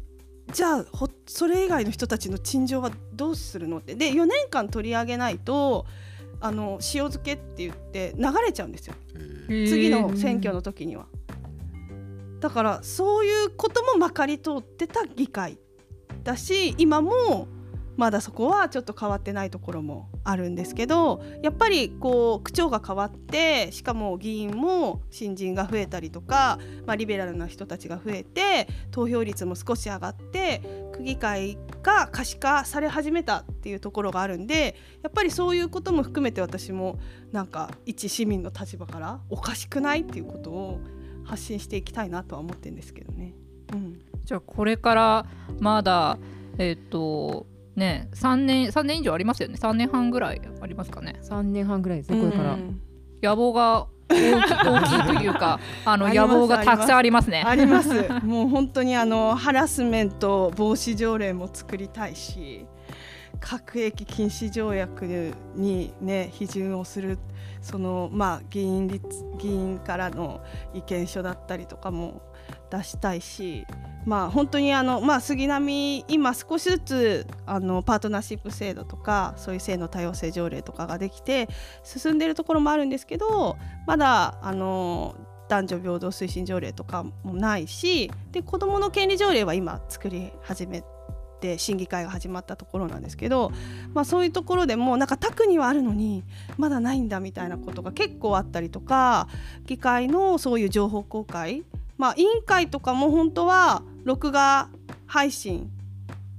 じゃあそれ以外の人たちの陳情はどうするのって。で4年間取り上げないとあの塩漬けって言って流れちゃうんですよ。次の選挙の時には。だからそういうこともまかり通ってた議会だし今もまだそこはちょっと変わってないところもあるんですけどやっぱりこう区長が変わってしかも議員も新人が増えたりとか、まあ、リベラルな人たちが増えて投票率も少し上がって区議会が可視化され始めたっていうところがあるんでやっぱりそういうことも含めて私もなんか一市民の立場からおかしくないっていうことを発信していきたいなとは思ってるんですけどね。うん、じゃあこれからまだえっ、ー、とね3年3年以上ありますよね。3年半ぐらいありますかね。3年半ぐらいですねこれから、野望が大き大きいというかあの野望がたくさんありますね。あります。もう本当にあのハラスメント防止条例も作りたいし核兵器禁止条約にね批准をするそのまあ議員立議員からの意見書だったりとかも出したいしまあ、本当にあの、まあ、杉並今少しずつあのパートナーシップ制度とかそういう性の多様性条例とかができて進んでいるところもあるんですけどまだあの男女平等推進条例とかもないしで子どもの権利条例は今作り始めて審議会が始まったところなんですけど、まあ、そういうところでもなんか宅にはあるのにまだないんだみたいなことが結構あったりとか議会のそういう情報公開、まあ、委員会とかも本当は録画配信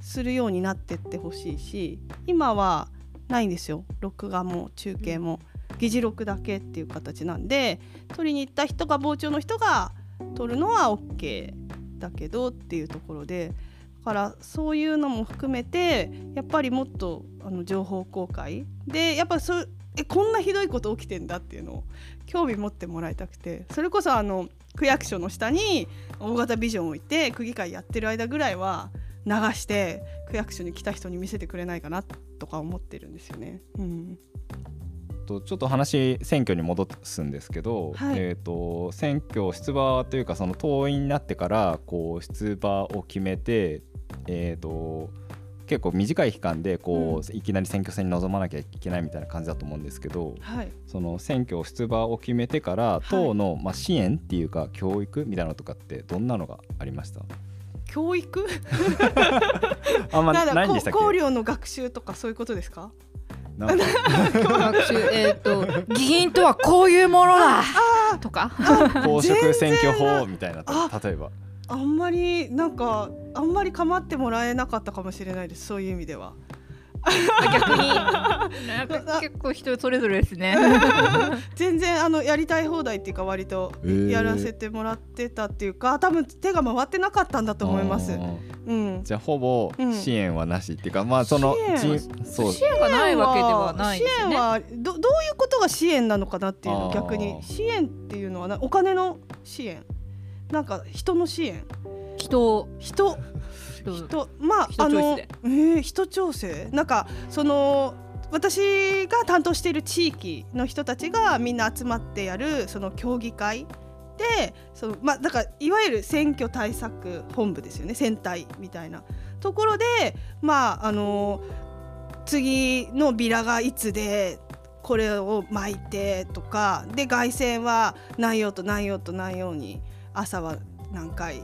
するようになってってほしいし今はないんですよ録画も中継も。議事録だけっていう形なんで取りに行った人が傍聴の人が取るのは OK だけどっていうところでだからそういうのも含めてやっぱりもっとあの情報公開でやっぱそえこんなひどいこと起きてんだっていうのを興味持ってもらいたくてそれこそあの区役所の下に大型ビジョンを置いて区議会やってる間ぐらいは流して区役所に来た人に見せてくれないかなとか思ってるんですよね。うんとちょっと話選挙に戻すんですけど、はい、えーと、選挙出馬というかその党員になってからこう出馬を決めて、えーと、結構短い期間でこう、うん、いきなり選挙戦に臨まなきゃいけないみたいな感じだと思うんですけど、はい、その選挙出馬を決めてから党の、まあ、支援っていうか教育みたいなのとかってどんなのがありました？教育？[laughs] あんまないんでしたっけ？考慮の学習とかそういうことですか？学習えっ、と議員とはこういうものだとか。公職選挙法みたいな例えばあんまりなんかあんまり構ってもらえなかったかもしれないですそういう意味では。逆に。[laughs] 結構人それぞれですね。[laughs] 全然あのやりたい放題っていうか割とやらせてもらってたっていうか、多分手が回ってなかったんだと思います。うん、じゃあほぼ支援はなしっていうか、うん、まあそのそう。支援がないわけではないですね。支援はどどういうことが支援なのかなっていうの逆に。支援っていうのはお金の支援なんか人の支援？人。人。人。まああのえー、人調整？なんかその私が担当している地域の人たちがみんな集まってやるその協議会でそのまあだからいわゆる選挙対策本部ですよね。選対みたいな。ところでまああの次のビラがいつでこれを巻いてとかで凱旋は何曜と何曜と何曜に朝は何回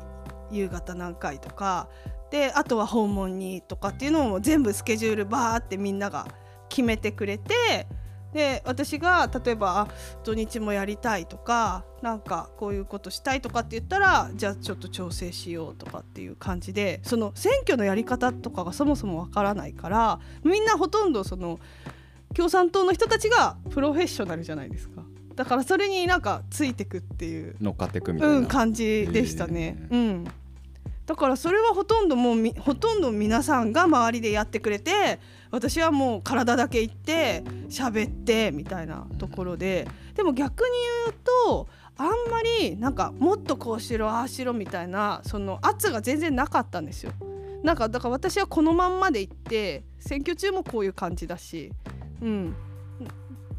夕方何回とかであとは訪問にとかっていうのを全部スケジュールバーってみんなが決めてくれてで私が例えば土日もやりたいとかなんかこういうことしたいとかって言ったらじゃあちょっと調整しようとかっていう感じでその選挙のやり方とかがそもそもわからないからみんなほとんどその共産党の人たちがプロフェッショナルじゃないですか。だからそれになんかついてくっていう。乗っかってくみたいな、うん、感じでしたね。うん。だからそれはほとんどもうほとんど皆さんが周りでやってくれて私はもう体だけ行って喋ってみたいなところで。でも逆に言うとあんまりなんかもっとこうしろああしろみたいなその圧が全然なかったんですよ。なんかだから私はこのまんまで行って選挙中もこういう感じだし、うん、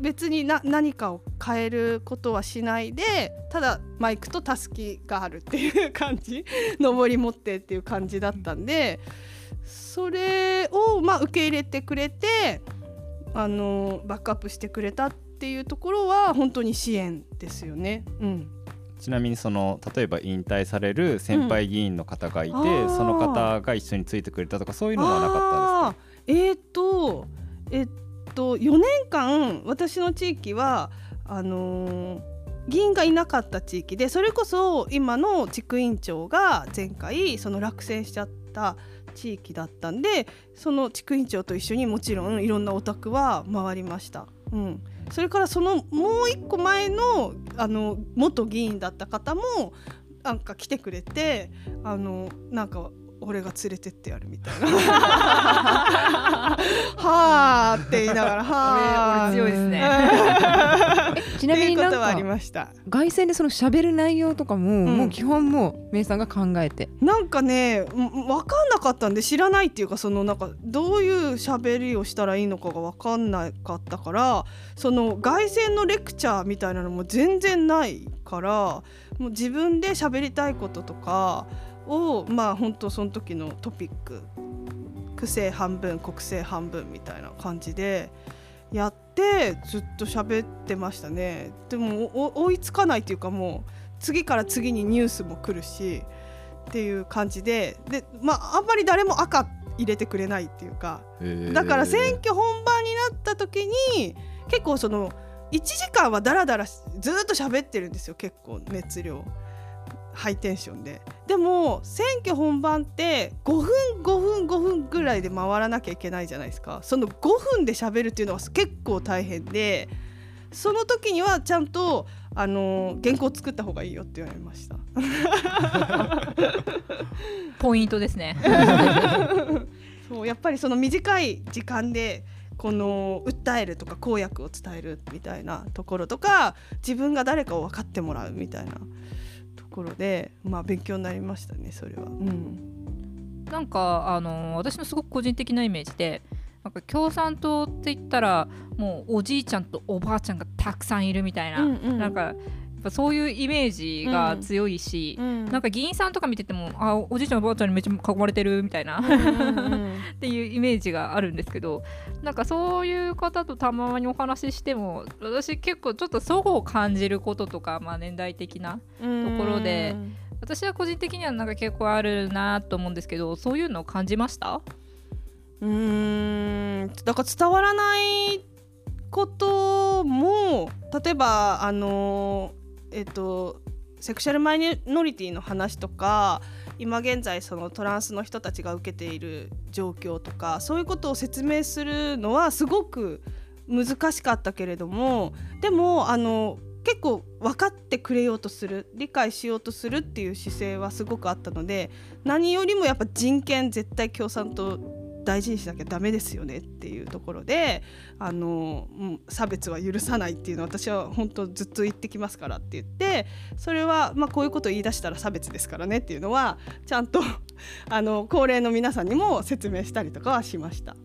別にな何かを変えることはしないでただマイクとたすきがあるっていう感じ。上り持ってっていう感じだったんでそれをまあ受け入れてくれてあのバックアップしてくれたっていうところは本当に支援ですよね。うん。ちなみにその例えば引退される先輩議員の方がいて、うん、その方が一緒についてくれたとかそういうのはなかったですか？えっ、ー、とえっと4年間私の地域はあのー、議員がいなかった地域でそれこそ今の地区委員長が前回その落選しちゃった地域だったんでその地区委員長と一緒にもちろんいろんなお宅は回りました。うんそれからそのもう一個前のあの元議員だった方もなんか来てくれてあのなんか俺が連れてってやるみたいな。[laughs] はあって言いながらはあ強いですね。ちなみになんかありました。凱旋でその喋る内容とかも、うん、もう基本もう名さんが考えて。なんかね分かんなかったんで知らないっていうかそのなんかどういう喋りをしたらいいのかが分かんなかったからその凱旋のレクチャーみたいなのも全然ないからもう自分で喋りたいこととかをまあ本当その時のトピック区政半分国政半分みたいな感じでやってずっと喋ってましたね。でも追いつかないっていうかもう次から次にニュースも来るしっていう感じで。で、まあ、あんまり誰も赤入れてくれないっていうかだから選挙本番になった時に結構その1時間はだらだらずっと喋ってるんですよ結構熱量ハイテンションで。でも選挙本番って5分5分5分ぐらいで回らなきゃいけないじゃないですか。その5分で喋るっていうのは結構大変でその時にはちゃんとあの原稿作った方がいいよって言われました。ポイントですね。[laughs] そうやっぱりその短い時間でこの訴えるとか公約を伝えるみたいなところとか自分が誰かを分かってもらうみたいな。ところでまあ勉強になりましたねそれは。うん、なんかあの私のすごく個人的なイメージでなんか共産党って言ったらもうおじいちゃんとおばあちゃんがたくさんいるみたいな、うんうん、なんかぱそういうイメージが強いし、うん、なんか議員さんとか見ててもあおじいちゃんおばあちゃんにめっちゃ囲まれてるみたいなっていうイメージがあるんですけどなんかそういう方とたまにお話ししても私結構ちょっと齟齬を感じることとか、まあ、年代的なところで。私は個人的にはなんか結構あるなと思うんですけどそういうのを感じました？うん。だから伝わらないことも例えばあのえっとセクシャルマイノリティの話とか今現在そのトランスの人たちが受けている状況とかそういうことを説明するのはすごく難しかったけれどもでもあの結構分かってくれようとする理解しようとするっていう姿勢はすごくあったので何よりもやっぱ人権絶対共産党大事にしなきゃダメですよねっていうところであの差別は許さないっていうのは私は本当ずっと言ってきますからって言ってそれはまあこういうことを言い出したら差別ですからねっていうのはちゃんと [laughs] あの高齢の皆さんにも説明したりとかはしました。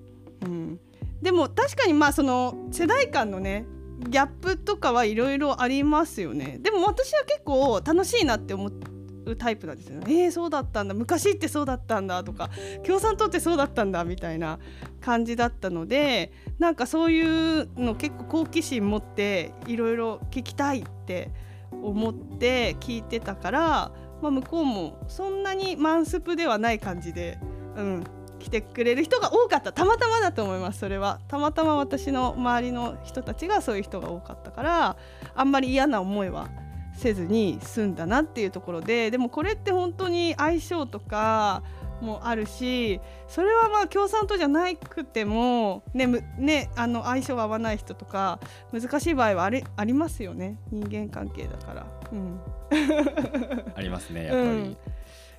うん、でも確かにまあその世代間のねギャップとかはいろいろありますよねでも私は結構楽しいなって思ってうタイプなんですよ。ね。えー、そうだったんだ。昔ってそうだったんだとか共産党ってそうだったんだみたいな感じだったのでなんかそういうの結構好奇心持っていろいろ聞きたいって思って聞いてたから、まあ、向こうもそんなにマンスプではない感じで、うん、来てくれる人が多かった。たまたまだと思いますそれは。たまたま私の周りの人たちがそういう人が多かったからあんまり嫌な思いはせずに済んだなっていうところででもこれって本当に相性とかもあるしそれはまあ共産党じゃなくてもねねあの相性が合わない人とか難しい場合はあれありますよね人間関係だから。うん、[laughs] ありますねやっぱり。うん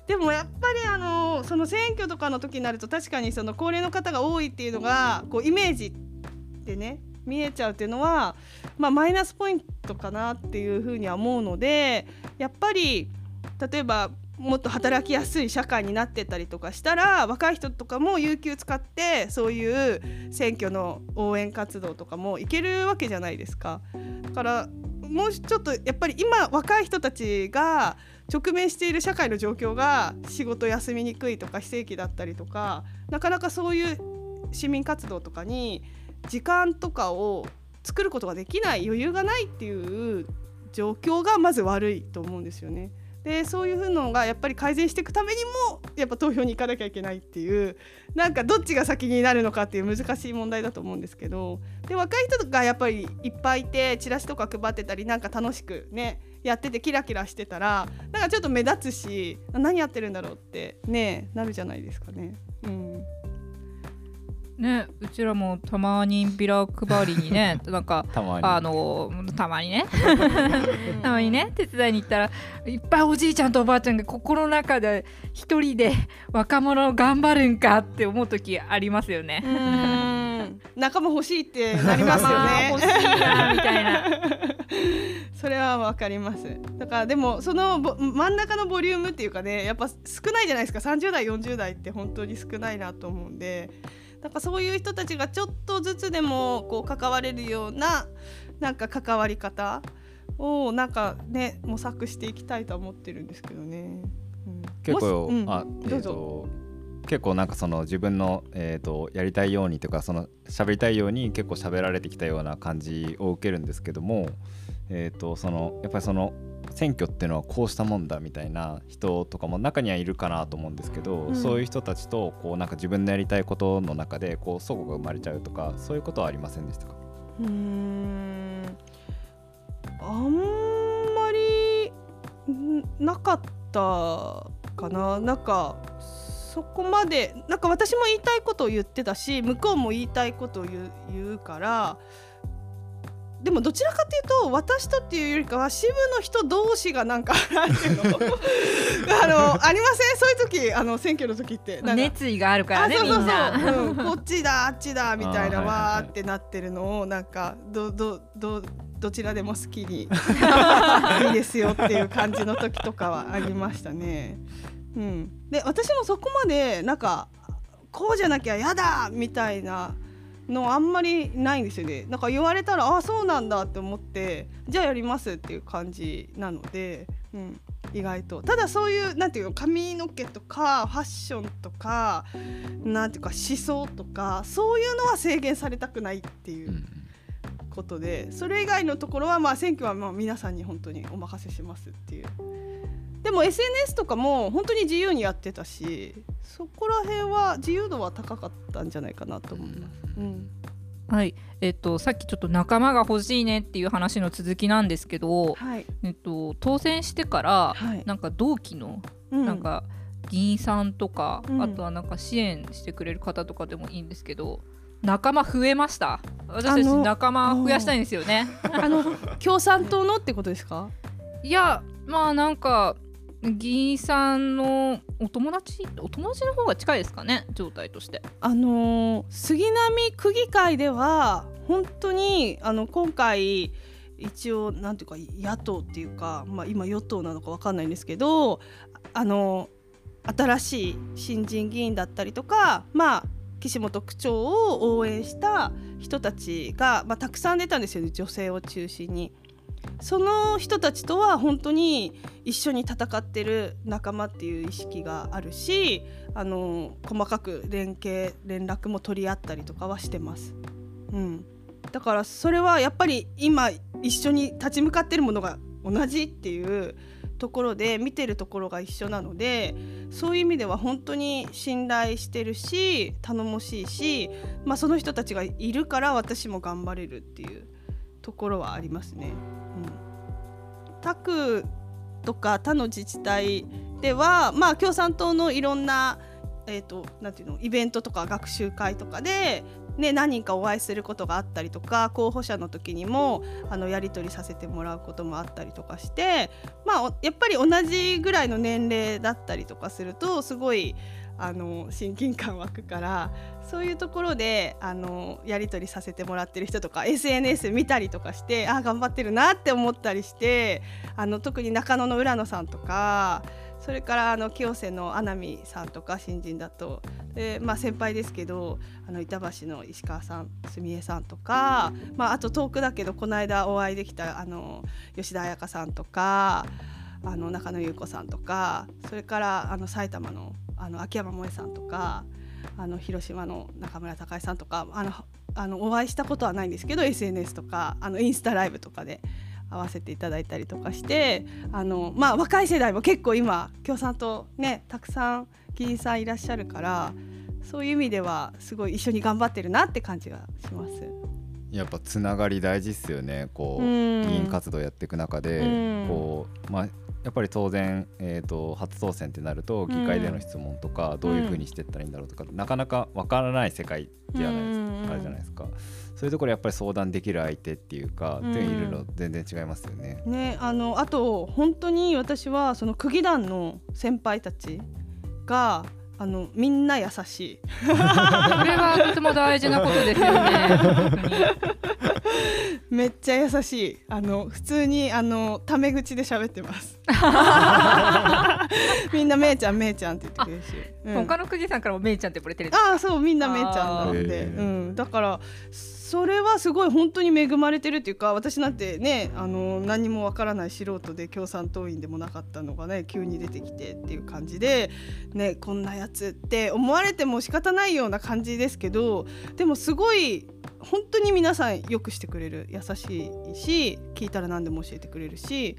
でもやっぱりあのその選挙とかの時になると確かにその高齢の方が多いっていうのがこうイメージでね見えちゃうっていうのは、まあ、マイナスポイントかなっていうふうには思うのでやっぱり例えばもっと働きやすい社会になってたりとかしたら若い人とかも有給使ってそういう選挙の応援活動とかもいけるわけじゃないですか。だからもうちょっとやっぱり今若い人たちが直面している社会の状況が仕事休みにくいとか非正規だったりとかなかなかそういう市民活動とかに時間とかを作ることができない余裕がないっていう状況がまず悪いと思うんですよね。でそういうのがやっぱり改善していくためにもやっぱ投票に行かなきゃいけないっていうなんかどっちが先になるのかっていう難しい問題だと思うんですけどで若い人がやっぱりいっぱいいてチラシとか配ってたりなんか楽しくねやっててキラキラしてたらなんかちょっと目立つし何やってるんだろうってねなるじゃないですかね。うんね、うちらもたまにビラ配りにね [laughs] なんかあのたまにね [laughs] たまにね手伝いに行ったらいっぱいおじいちゃんとおばあちゃんが心の中で一人で若者頑張るんかって思う時ありますよね。仲間欲しいってなりますよね。[laughs] 欲しいなみたいな。それはわかります。だからでもその真ん中のボリュームっていうかねやっぱ少ないじゃないですか30代40代って本当に少ないなと思うんで。なんかそういう人たちがちょっとずつでもこう関われるようななんか関わり方をなんかね模索していきたいと思ってるんですけどね。うん、結構、うん、あ、えーと、結構なんかその自分の、えーと、やりたいようにとかその喋りたいように結構喋られてきたような感じを受けるんですけども、えーとそのやっぱりその選挙っていうのはこうしたもんだみたいな人とかも中にはいるかなと思うんですけど、うん、そういう人たちとこうなんか自分のやりたいことの中でこう齟齬が生まれちゃうとかそういうことはありませんでしたか？うん。あんまりなかったかな。なんかそこまでなんか私も言いたいことを言ってたし向こうも言いたいことを言うからでもどちらかというと私とっていうよりかは支部の人同士がなんか [laughs] あのありません？そういう時あの選挙の時って熱意があるからねみんな、うん、こっちだあっちだみたいな [laughs] わーってなってるのをなんかどどどどちらでも好きに [laughs] いいですよっていう感じの時とかはありましたね。うん、で私もそこまでなんかこうじゃなきゃ嫌だみたいなのあんまりないんですよね。なんか言われたらあそうなんだって思ってじゃあやりますっていう感じなので、うん、意外と。ただそういうなんていうの髪の毛とかファッションとかなんていうか思想とかそういうのは制限されたくないっていうことでそれ以外のところはまあ選挙はまあ皆さんに本当にお任せしますっていうでも SNS とかも本当に自由にやってたしそこら辺は自由度は高かったんじゃないかなと思います。うん、はい。えっと、さっきちょっと仲間が欲しいねっていう話の続きなんですけど、はい、えっと、当選してから、はい、なんか同期の、うん、なんか議員さんとか、うん、あとはなんか支援してくれる方とかでもいいんですけど仲間増えました。私たち仲間増やしたいんですよね。あの [laughs] 共産党のってことですか？いやまあなんか議員さんのお友達？お友達の方が近いですかね？状態として。あの、杉並区議会では本当にあの今回一応なんていうか野党っていうか、まあ、今与党なのか分かんないんですけどあの新しい新人議員だったりとかまあ岸本区長を応援した人たちが、まあ、たくさん出たんですよね女性を中心に。その人たちとは本当に一緒に戦ってる仲間っていう意識があるしあの細かく連携連絡も取り合ったりとかはしてます。うん、だからそれはやっぱり今一緒に立ち向かってるものが同じっていうところで見てるところが一緒なのでそういう意味では本当に信頼してるし頼もしいし、まあ、その人たちがいるから私も頑張れるっていうところはありますね。他区とか他の自治体では、まあ、共産党のいろんな,、えーと、なていうのイベントとか学習会とかで、ね、何人かお会いすることがあったりとか候補者の時にもあのやり取りさせてもらうこともあったりとかして、まあ、やっぱり同じぐらいの年齢だったりとかするとすごいあの親近感湧くからそういうところであのやり取りさせてもらってる人とか SNS 見たりとかしてあ頑張ってるなって思ったりしてあの特に中野の浦野さんとかそれからあの清瀬の穴見さんとか新人だとで、まあ、先輩ですけどあの板橋の石川さん澄江さんとか、まあ、あと遠くだけどこの間お会いできたあの吉田彩香さんとかあの中野優子さんとかそれからあの埼玉のあの秋山萌さんとかあの広島の中村隆さんとかあのあのお会いしたことはないんですけど SNS とかあのインスタライブとかで会わせていただいたりとかしてあの、まあ、若い世代も結構今共産党ねたくさん議員さんいらっしゃるからそういう意味ではすごい一緒に頑張ってるなって感じがします。やっぱつながり大事っすよね。こう議員活動やっていく中でこうまあやっぱり当然、えーと、初当選ってなると議会での質問とか、どういうふうにしていったらいいんだろうとか、なかなかわからない世界じゃないですか、あるじゃないですか。そういうところやっぱり相談できる相手っていうか、っていういるの全然違いますよね。ねあのあと本当に私はその区議団の先輩たちがあのみんな優しい。[laughs] これはとても大事なことですよね。[laughs] めっちゃ優しい。あの普通にあのタメ口で喋ってます。[laughs] みんなめいちゃんめいちゃんって言ってくれるし、うん、他のくじさんからもめいちゃんって呼ばれてる。ああそうみんなめいちゃんなので、うん、だからそれはすごい本当に恵まれてるっていうか私なんてねあの何もわからない素人で共産党員でもなかったのがね急に出てきてっていう感じで、ね、こんなやつって思われても仕方ないような感じですけどでもすごい本当に皆さんよくしてくれる優しいし聞いたら何でも教えてくれるし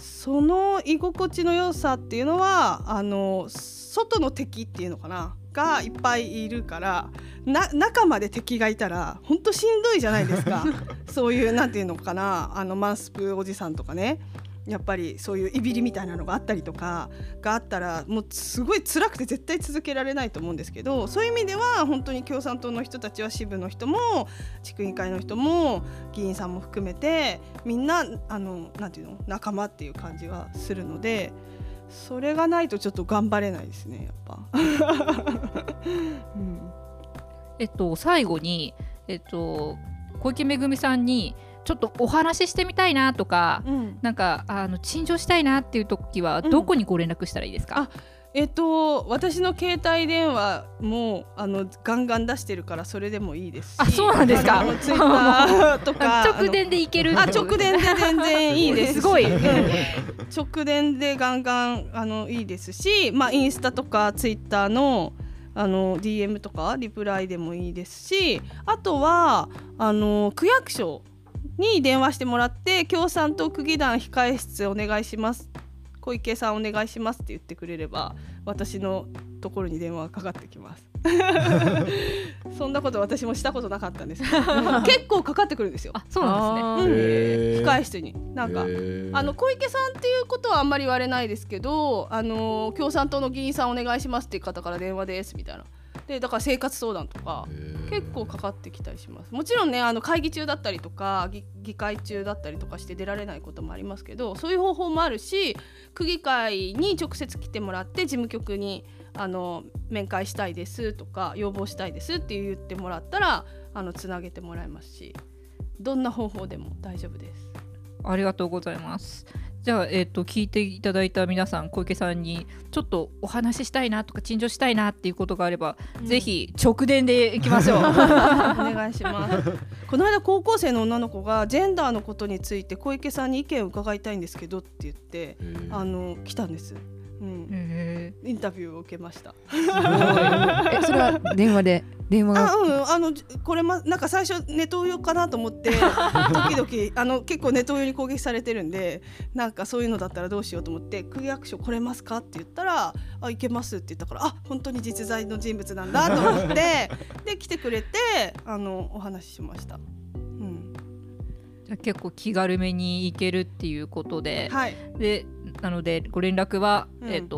その居心地の良さっていうのはあの外の敵っていうのかな。がいっぱいいるからな中まで敵がいたら本当しんどいじゃないですか。[laughs] そういうなんていうのかな。あのマンスプおじさんとかね。やっぱりそういういびりみたいなのがあったりとかがあったらもうすごい辛くて絶対続けられないと思うんですけどそういう意味では本当に共産党の人たちは支部の人も地区委員会の人も議員さんも含めてみんなあのなんていうの仲間っていう感じがするのでそれがないとちょっと頑張れないですねやっぱ。うん、えっと最後にえっと小池めぐみさんにちょっとお話ししてみたいなとか、うん、なんかあの陳情したいなっていう時はどこにご連絡したらいいですか、うんえっと、私の携帯電話もあのガンガン出してるからそれでもいいですあそうなんですか？ツイッターとか [laughs] 直電でいける？あ直電で全然いいですすごい、直電でガンガンあのいいですし、まあ、インスタとかツイッターのあの DM とかリプライでもいいですしあとはあの区役所に電話してもらって共産党区議団控え室お願いします小池さんお願いしますって言ってくれれば私のところに電話がかかってきます。[laughs] そんなこと私もしたことなかったんです。けど結構かかってくるんですよ。あそうなんですね、うん、控え室に。なんかあの小池さんっていうことはあんまり言われないですけどあの共産党の議員さんお願いしますっていう方から電話ですみたいなでだから生活相談とか結構かかってきたりしますもちろんねあの会議中だったりとか議会中だったりとかして出られないこともありますけどそういう方法もあるし区議会に直接来てもらって事務局にあの面会したいですとか要望したいですって言ってもらったらあのつなげてもらえますしどんな方法でも大丈夫です。ありがとうございます。じゃあ、えーと、聞いていただいた皆さん小池さんにちょっとお話ししたいなとか陳情したいなっていうことがあれば、うん、ぜひ直伝でいきましょう。[laughs] [laughs] お願いします。この間高校生の女の子がジェンダーのことについて小池さんに意見を伺いたいんですけどって言ってあの来たんですうん、インタビューを受けました。えそれは電話で電話あうんあのこれまなんか最初ネトウヨかなと思って [laughs] 時々あの結構ネトウヨに攻撃されてるんでなんかそういうのだったらどうしようと思って区役所来れますかって言ったらあ行けますって言ったからあ本当に実在の人物なんだと思って [laughs] で来てくれてあのお話ししました。じゃ結構気軽めに行けるっていうことで、はい、でなのでご連絡は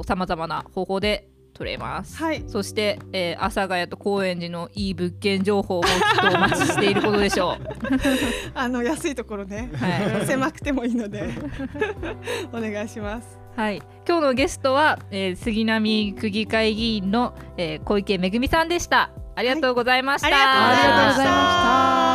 さまざまな方法で取れます、はい、そして、えー、阿佐ヶ谷と高円寺のいい物件情報もきっとお待ちしていることでしょう。[laughs] あの安いところね、はい、狭くてもいいので。[laughs] お願いします。はい、今日のゲストは、えー、杉並区議会議員の、えー、小池めぐみさんでした。ありがとうございました、はい、ありがとうございました